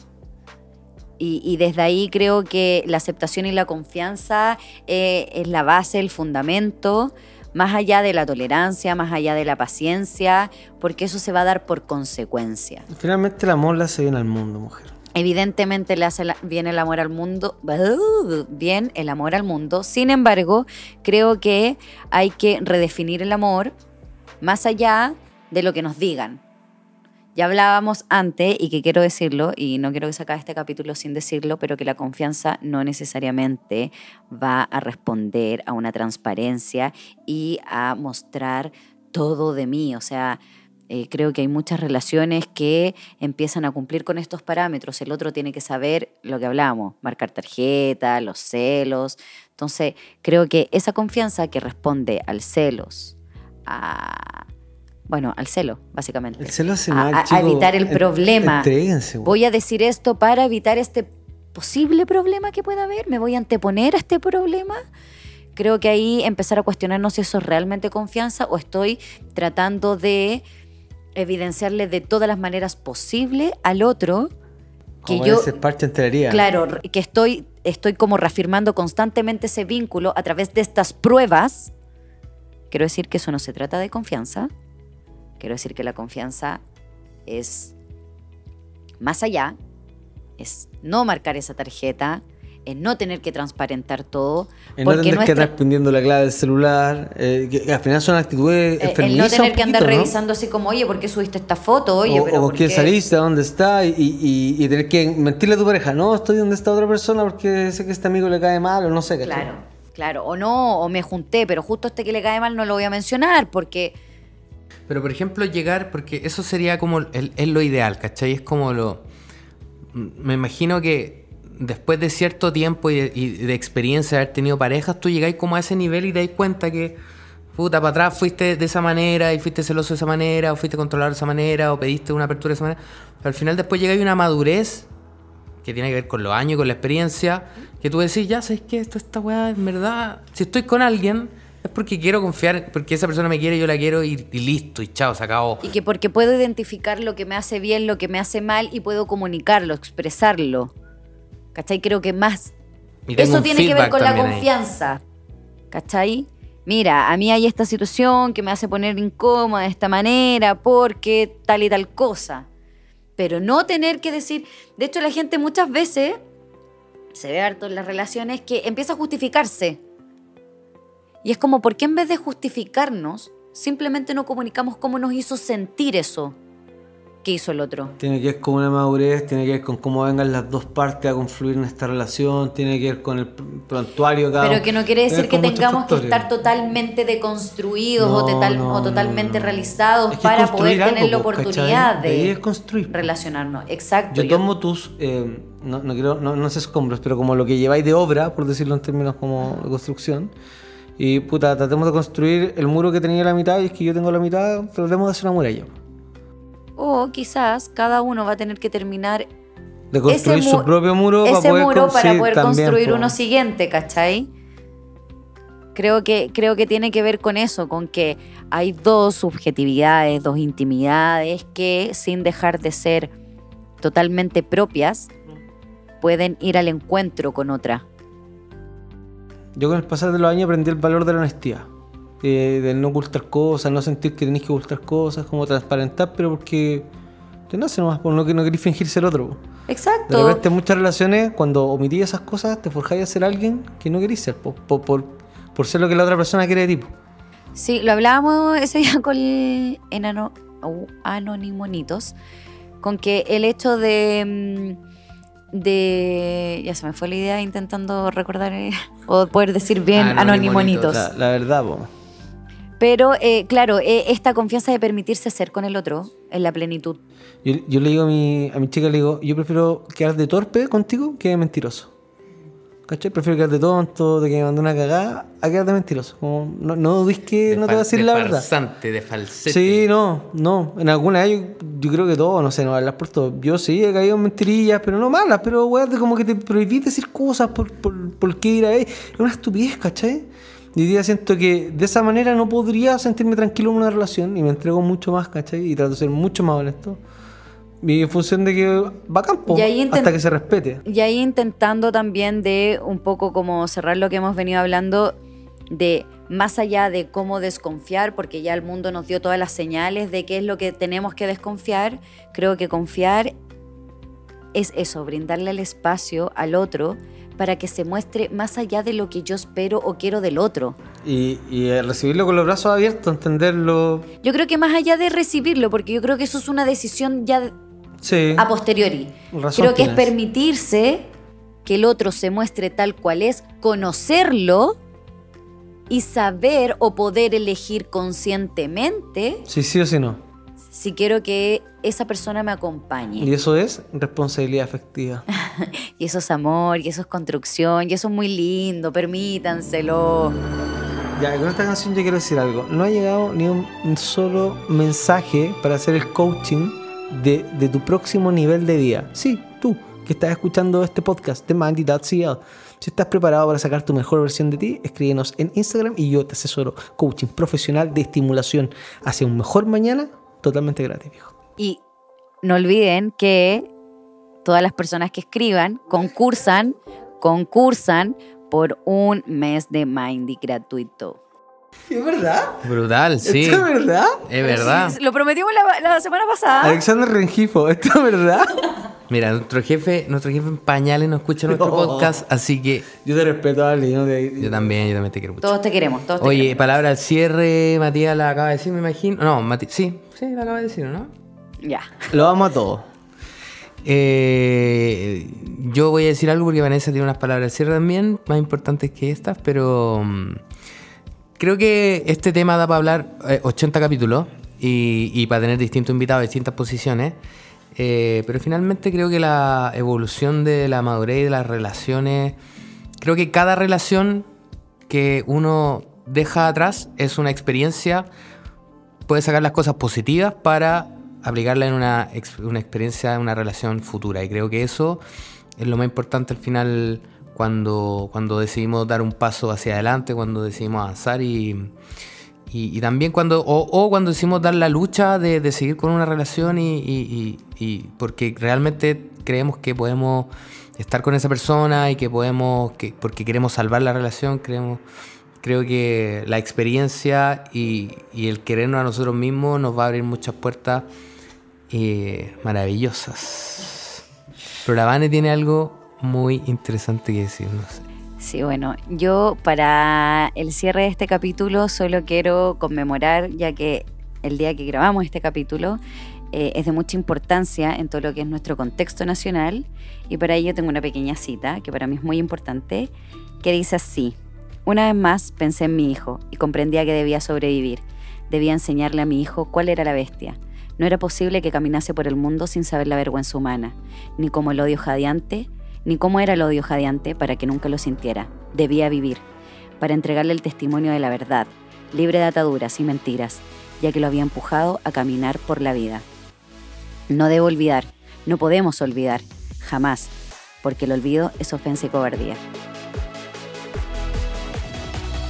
Y, y desde ahí creo que la aceptación y la confianza eh, es la base, el fundamento, más allá de la tolerancia, más allá de la paciencia, porque eso se va a dar por consecuencia. Finalmente, el amor le hace bien al mundo, mujer. Evidentemente le hace bien el amor al mundo, bien el amor al mundo. Sin embargo, creo que hay que redefinir el amor más allá de lo que nos digan. Ya hablábamos antes, y que quiero decirlo, y no quiero que se acabe este capítulo sin decirlo, pero que la confianza no necesariamente va a responder a una transparencia y a mostrar todo de mí. O sea, Eh, creo que hay muchas relaciones que empiezan a cumplir con estos parámetros. El otro tiene que saber lo que hablamos, marcar tarjeta, los celos. Entonces, creo que esa confianza que responde al celos, a, bueno, al celo, básicamente. El celo hace a, mal, a- evitar el problema. Voy a decir esto para evitar este posible problema que pueda haber. Me voy a anteponer a este problema. Creo que ahí empezar a cuestionarnos si eso es realmente confianza o estoy tratando de evidenciarle de todas las maneras posibles al otro que Como yo, ese parche entraría. claro, que estoy, estoy como reafirmando constantemente ese vínculo a través de estas pruebas. Quiero decir que eso no se trata de confianza. Quiero decir que la confianza es más allá, es no marcar esa tarjeta, es no tener que transparentar todo, En no tener que nuestra- andar prendiendo la clave del celular. eh, que, que al final son actitudes eh, el no tener que andar poquito, ¿no? revisando así como, oye, ¿por qué subiste esta foto? Oye, o, pero o ¿por qué? saliste, a dónde está, y, y- y tener que mentirle a tu pareja. No, estoy donde está otra persona porque sé que este amigo le cae mal o no sé. ¿cachai? Claro, claro, o no, o me junté, pero justo este que le cae mal no lo voy a mencionar porque Pero por ejemplo, llegar, porque eso sería como el- es lo ideal, ¿cachai? Es como lo. Me imagino que después de cierto tiempo y de, experiencia de haber tenido parejas, tú llegáis como a ese nivel y te das cuenta que, puta, para atrás fuiste de esa manera y fuiste celoso de esa manera, o fuiste controlador de esa manera, o pediste una apertura de esa manera. Pero al final después llegáis a una madurez que tiene que ver con los años y con la experiencia, que tú decís, ya sabes que esto, esta weá, en verdad, si estoy con alguien, es porque quiero confiar, porque esa persona me quiere, yo la quiero y, y listo, y chao, se acabó. y que porque puedo identificar lo que me hace bien, lo que me hace mal y puedo comunicarlo, expresarlo. ¿Cachai? Creo que más Eso tiene que ver con la también ahí. confianza. ¿Cachai? Mira, a mí hay esta situación que me hace poner incómoda de esta manera porque tal y tal cosa. Pero no tener que decir. De hecho, la gente muchas veces se ve harto en las relaciones que empieza a justificarse. Y es como, ¿por qué en vez de justificarnos, simplemente no comunicamos cómo nos hizo sentir eso que hizo el otro? Tiene que ver con una madurez, tiene que ver con cómo vengan las dos partes a confluir en esta relación, tiene que ver con el pr- prontuario cada Pero que no quiere decir que tengamos que estar totalmente deconstruidos o, No, total- no, o totalmente no, realizados Es que para poder tener algo, la po, ¿cachai? oportunidad De ahí de es construir, po. relacionarnos. Exacto. Yo yo- tomo tus, eh, no, no quiero, no, no sé escombros, pero como lo que lleváis de obra, por decirlo en términos como de construcción, y puta, tratemos de construir el muro que tenía la mitad y es que yo tengo la mitad, tratemos de hacer una muralla. O quizás cada uno va a tener que terminar De construir ese su propio muro ese para poder, muro para construir poder también, construir uno siguiente, ¿cachai? Creo que, creo que tiene que ver con eso, con que hay dos subjetividades, dos intimidades que sin dejar de ser totalmente propias, pueden ir al encuentro con otra. Yo con el pasar de los años aprendí el valor de la honestidad. De, de no ocultar cosas, no sentir que tenéis que ocultar cosas, como transparentar, pero porque te nace nomás, por no que no queréis fingir ser otro. De Exacto. repente en muchas relaciones, cuando omitís esas cosas, te forjáis a ser alguien que no querís ser, po- po- por, por ser lo que la otra persona quiere de ti. po. Sí, lo hablábamos ese día con el enano, uh, Anonimonitos, con que el hecho de, mm, de... Ya se me fue la idea intentando recordar eh, o poder decir bien Anonimonitos, Anonimonitos. La, la verdad, po. Pero eh, claro, eh, esta confianza de permitirse ser con el otro en la plenitud. Yo, yo le digo a mi, a mi chica, le digo, yo prefiero quedar de torpe contigo que de mentiroso. ¿Cachai? Prefiero quedar de tonto, de que me mandé una cagada, a quedar de mentiroso. Como, no, no dudís que De no te voy a decir de la verdad. farsante, de falsete. Sí, no, no. En alguna yo, yo creo que todo, no sé, no hablar por todo. Yo sí he caído en mentirillas, pero no malas, pero de como que te prohibís decir cosas por, por, por qué ir a ver. Es una estupidez, ¿cachai? Y hoy día siento que de esa manera no podría sentirme tranquilo en una relación y me entrego mucho más, ¿cachai? Y trato de ser mucho más honesto. Y en función de que va a campo, hasta que se respete. Y ahí intentando también de un poco como cerrar lo que hemos venido hablando de más allá de cómo desconfiar, porque ya el mundo nos dio todas las señales de qué es lo que tenemos que desconfiar, creo que confiar es eso, brindarle el espacio al otro para que se muestre más allá de lo que yo espero o quiero del otro. Y, y eh, recibirlo con los brazos abiertos, entenderlo. Yo creo que más allá de recibirlo, porque yo creo que eso es una decisión ya Sí. a posteriori. Razón Creo que es permitirse que el otro se muestre tal cual es, conocerlo y saber o poder elegir conscientemente Sí, sí o sí no. Si quiero que esa persona me acompañe. Y eso es responsabilidad afectiva. Y eso es amor, y eso es construcción, y eso es muy lindo, permítanselo. Ya, con esta canción yo quiero decir algo. No ha llegado ni un solo mensaje para hacer el coaching de, de tu próximo nivel de vida. Sí, tú, que estás escuchando este podcast de Mindy.cl. Si estás preparado para sacar tu mejor versión de ti, escríbenos en Instagram y yo te asesoro coaching profesional de estimulación hacia un mejor mañana totalmente gratis, viejo. Y no olviden que todas las personas que escriban concursan, concursan por un mes de Mindy gratuito. ¿Es verdad? Brutal, sí. ¿Esto es verdad? Es verdad. Sí, lo prometimos la, la semana pasada. Alexander Rengifo, ¿esto es verdad? Mira, nuestro jefe, nuestro jefe en pañales no escucha nuestro No. podcast, así que Yo te respeto, Ale. Yo, te- yo también, yo también te quiero mucho. Todos te queremos, todos te Oye, queremos. palabra al cierre, Matías la acaba de decir, me imagino. No, Mati sí, sí, acaba de decir, ¿no? Ya. Lo vamos a todo. Eh, yo voy a decir algo porque Vanessa tiene unas palabras al cierre también, más importantes que estas, pero mm, creo que este tema da para hablar eh, 80 capítulos y, y para tener distintos invitados, distintas posiciones. Eh, pero finalmente creo que la evolución de la madurez y de las relaciones, creo que cada relación que uno deja atrás es una experiencia puedes sacar las cosas positivas para aplicarla en una, una experiencia, en una relación futura. Y creo que eso es lo más importante al final cuando, cuando decidimos dar un paso hacia adelante, cuando decidimos avanzar y, y, también cuando, o, o cuando decidimos dar la lucha de, de seguir con una relación y- y porque realmente creemos que podemos estar con esa persona y que podemos, que, porque queremos salvar la relación, creemos, creo que la experiencia y, y el querernos a nosotros mismos nos va a abrir muchas puertas eh, maravillosas. Pero la Vane tiene algo muy interesante que decirnos. Sí, bueno, yo para el cierre de este capítulo solo quiero conmemorar, ya que el día que grabamos este capítulo eh, es de mucha importancia en todo lo que es nuestro contexto nacional, y para ello tengo una pequeña cita que para mí es muy importante, que dice así, una vez más pensé en mi hijo y comprendía que debía sobrevivir, debía enseñarle a mi hijo cuál era la bestia. No era posible que caminase por el mundo sin saber la vergüenza humana, ni como el odio jadeante, ni cómo era el odio jadeante para que nunca lo sintiera. Debía vivir, para entregarle el testimonio de la verdad, libre de ataduras y mentiras, ya que lo había empujado a caminar por la vida. No debo olvidar, no podemos olvidar, jamás, porque el olvido es ofensa y cobardía.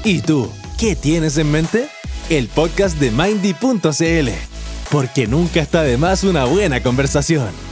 ¿Y tú? ¿Qué tienes en mente? El podcast de Mindy.cl. Porque nunca está de más una buena conversación.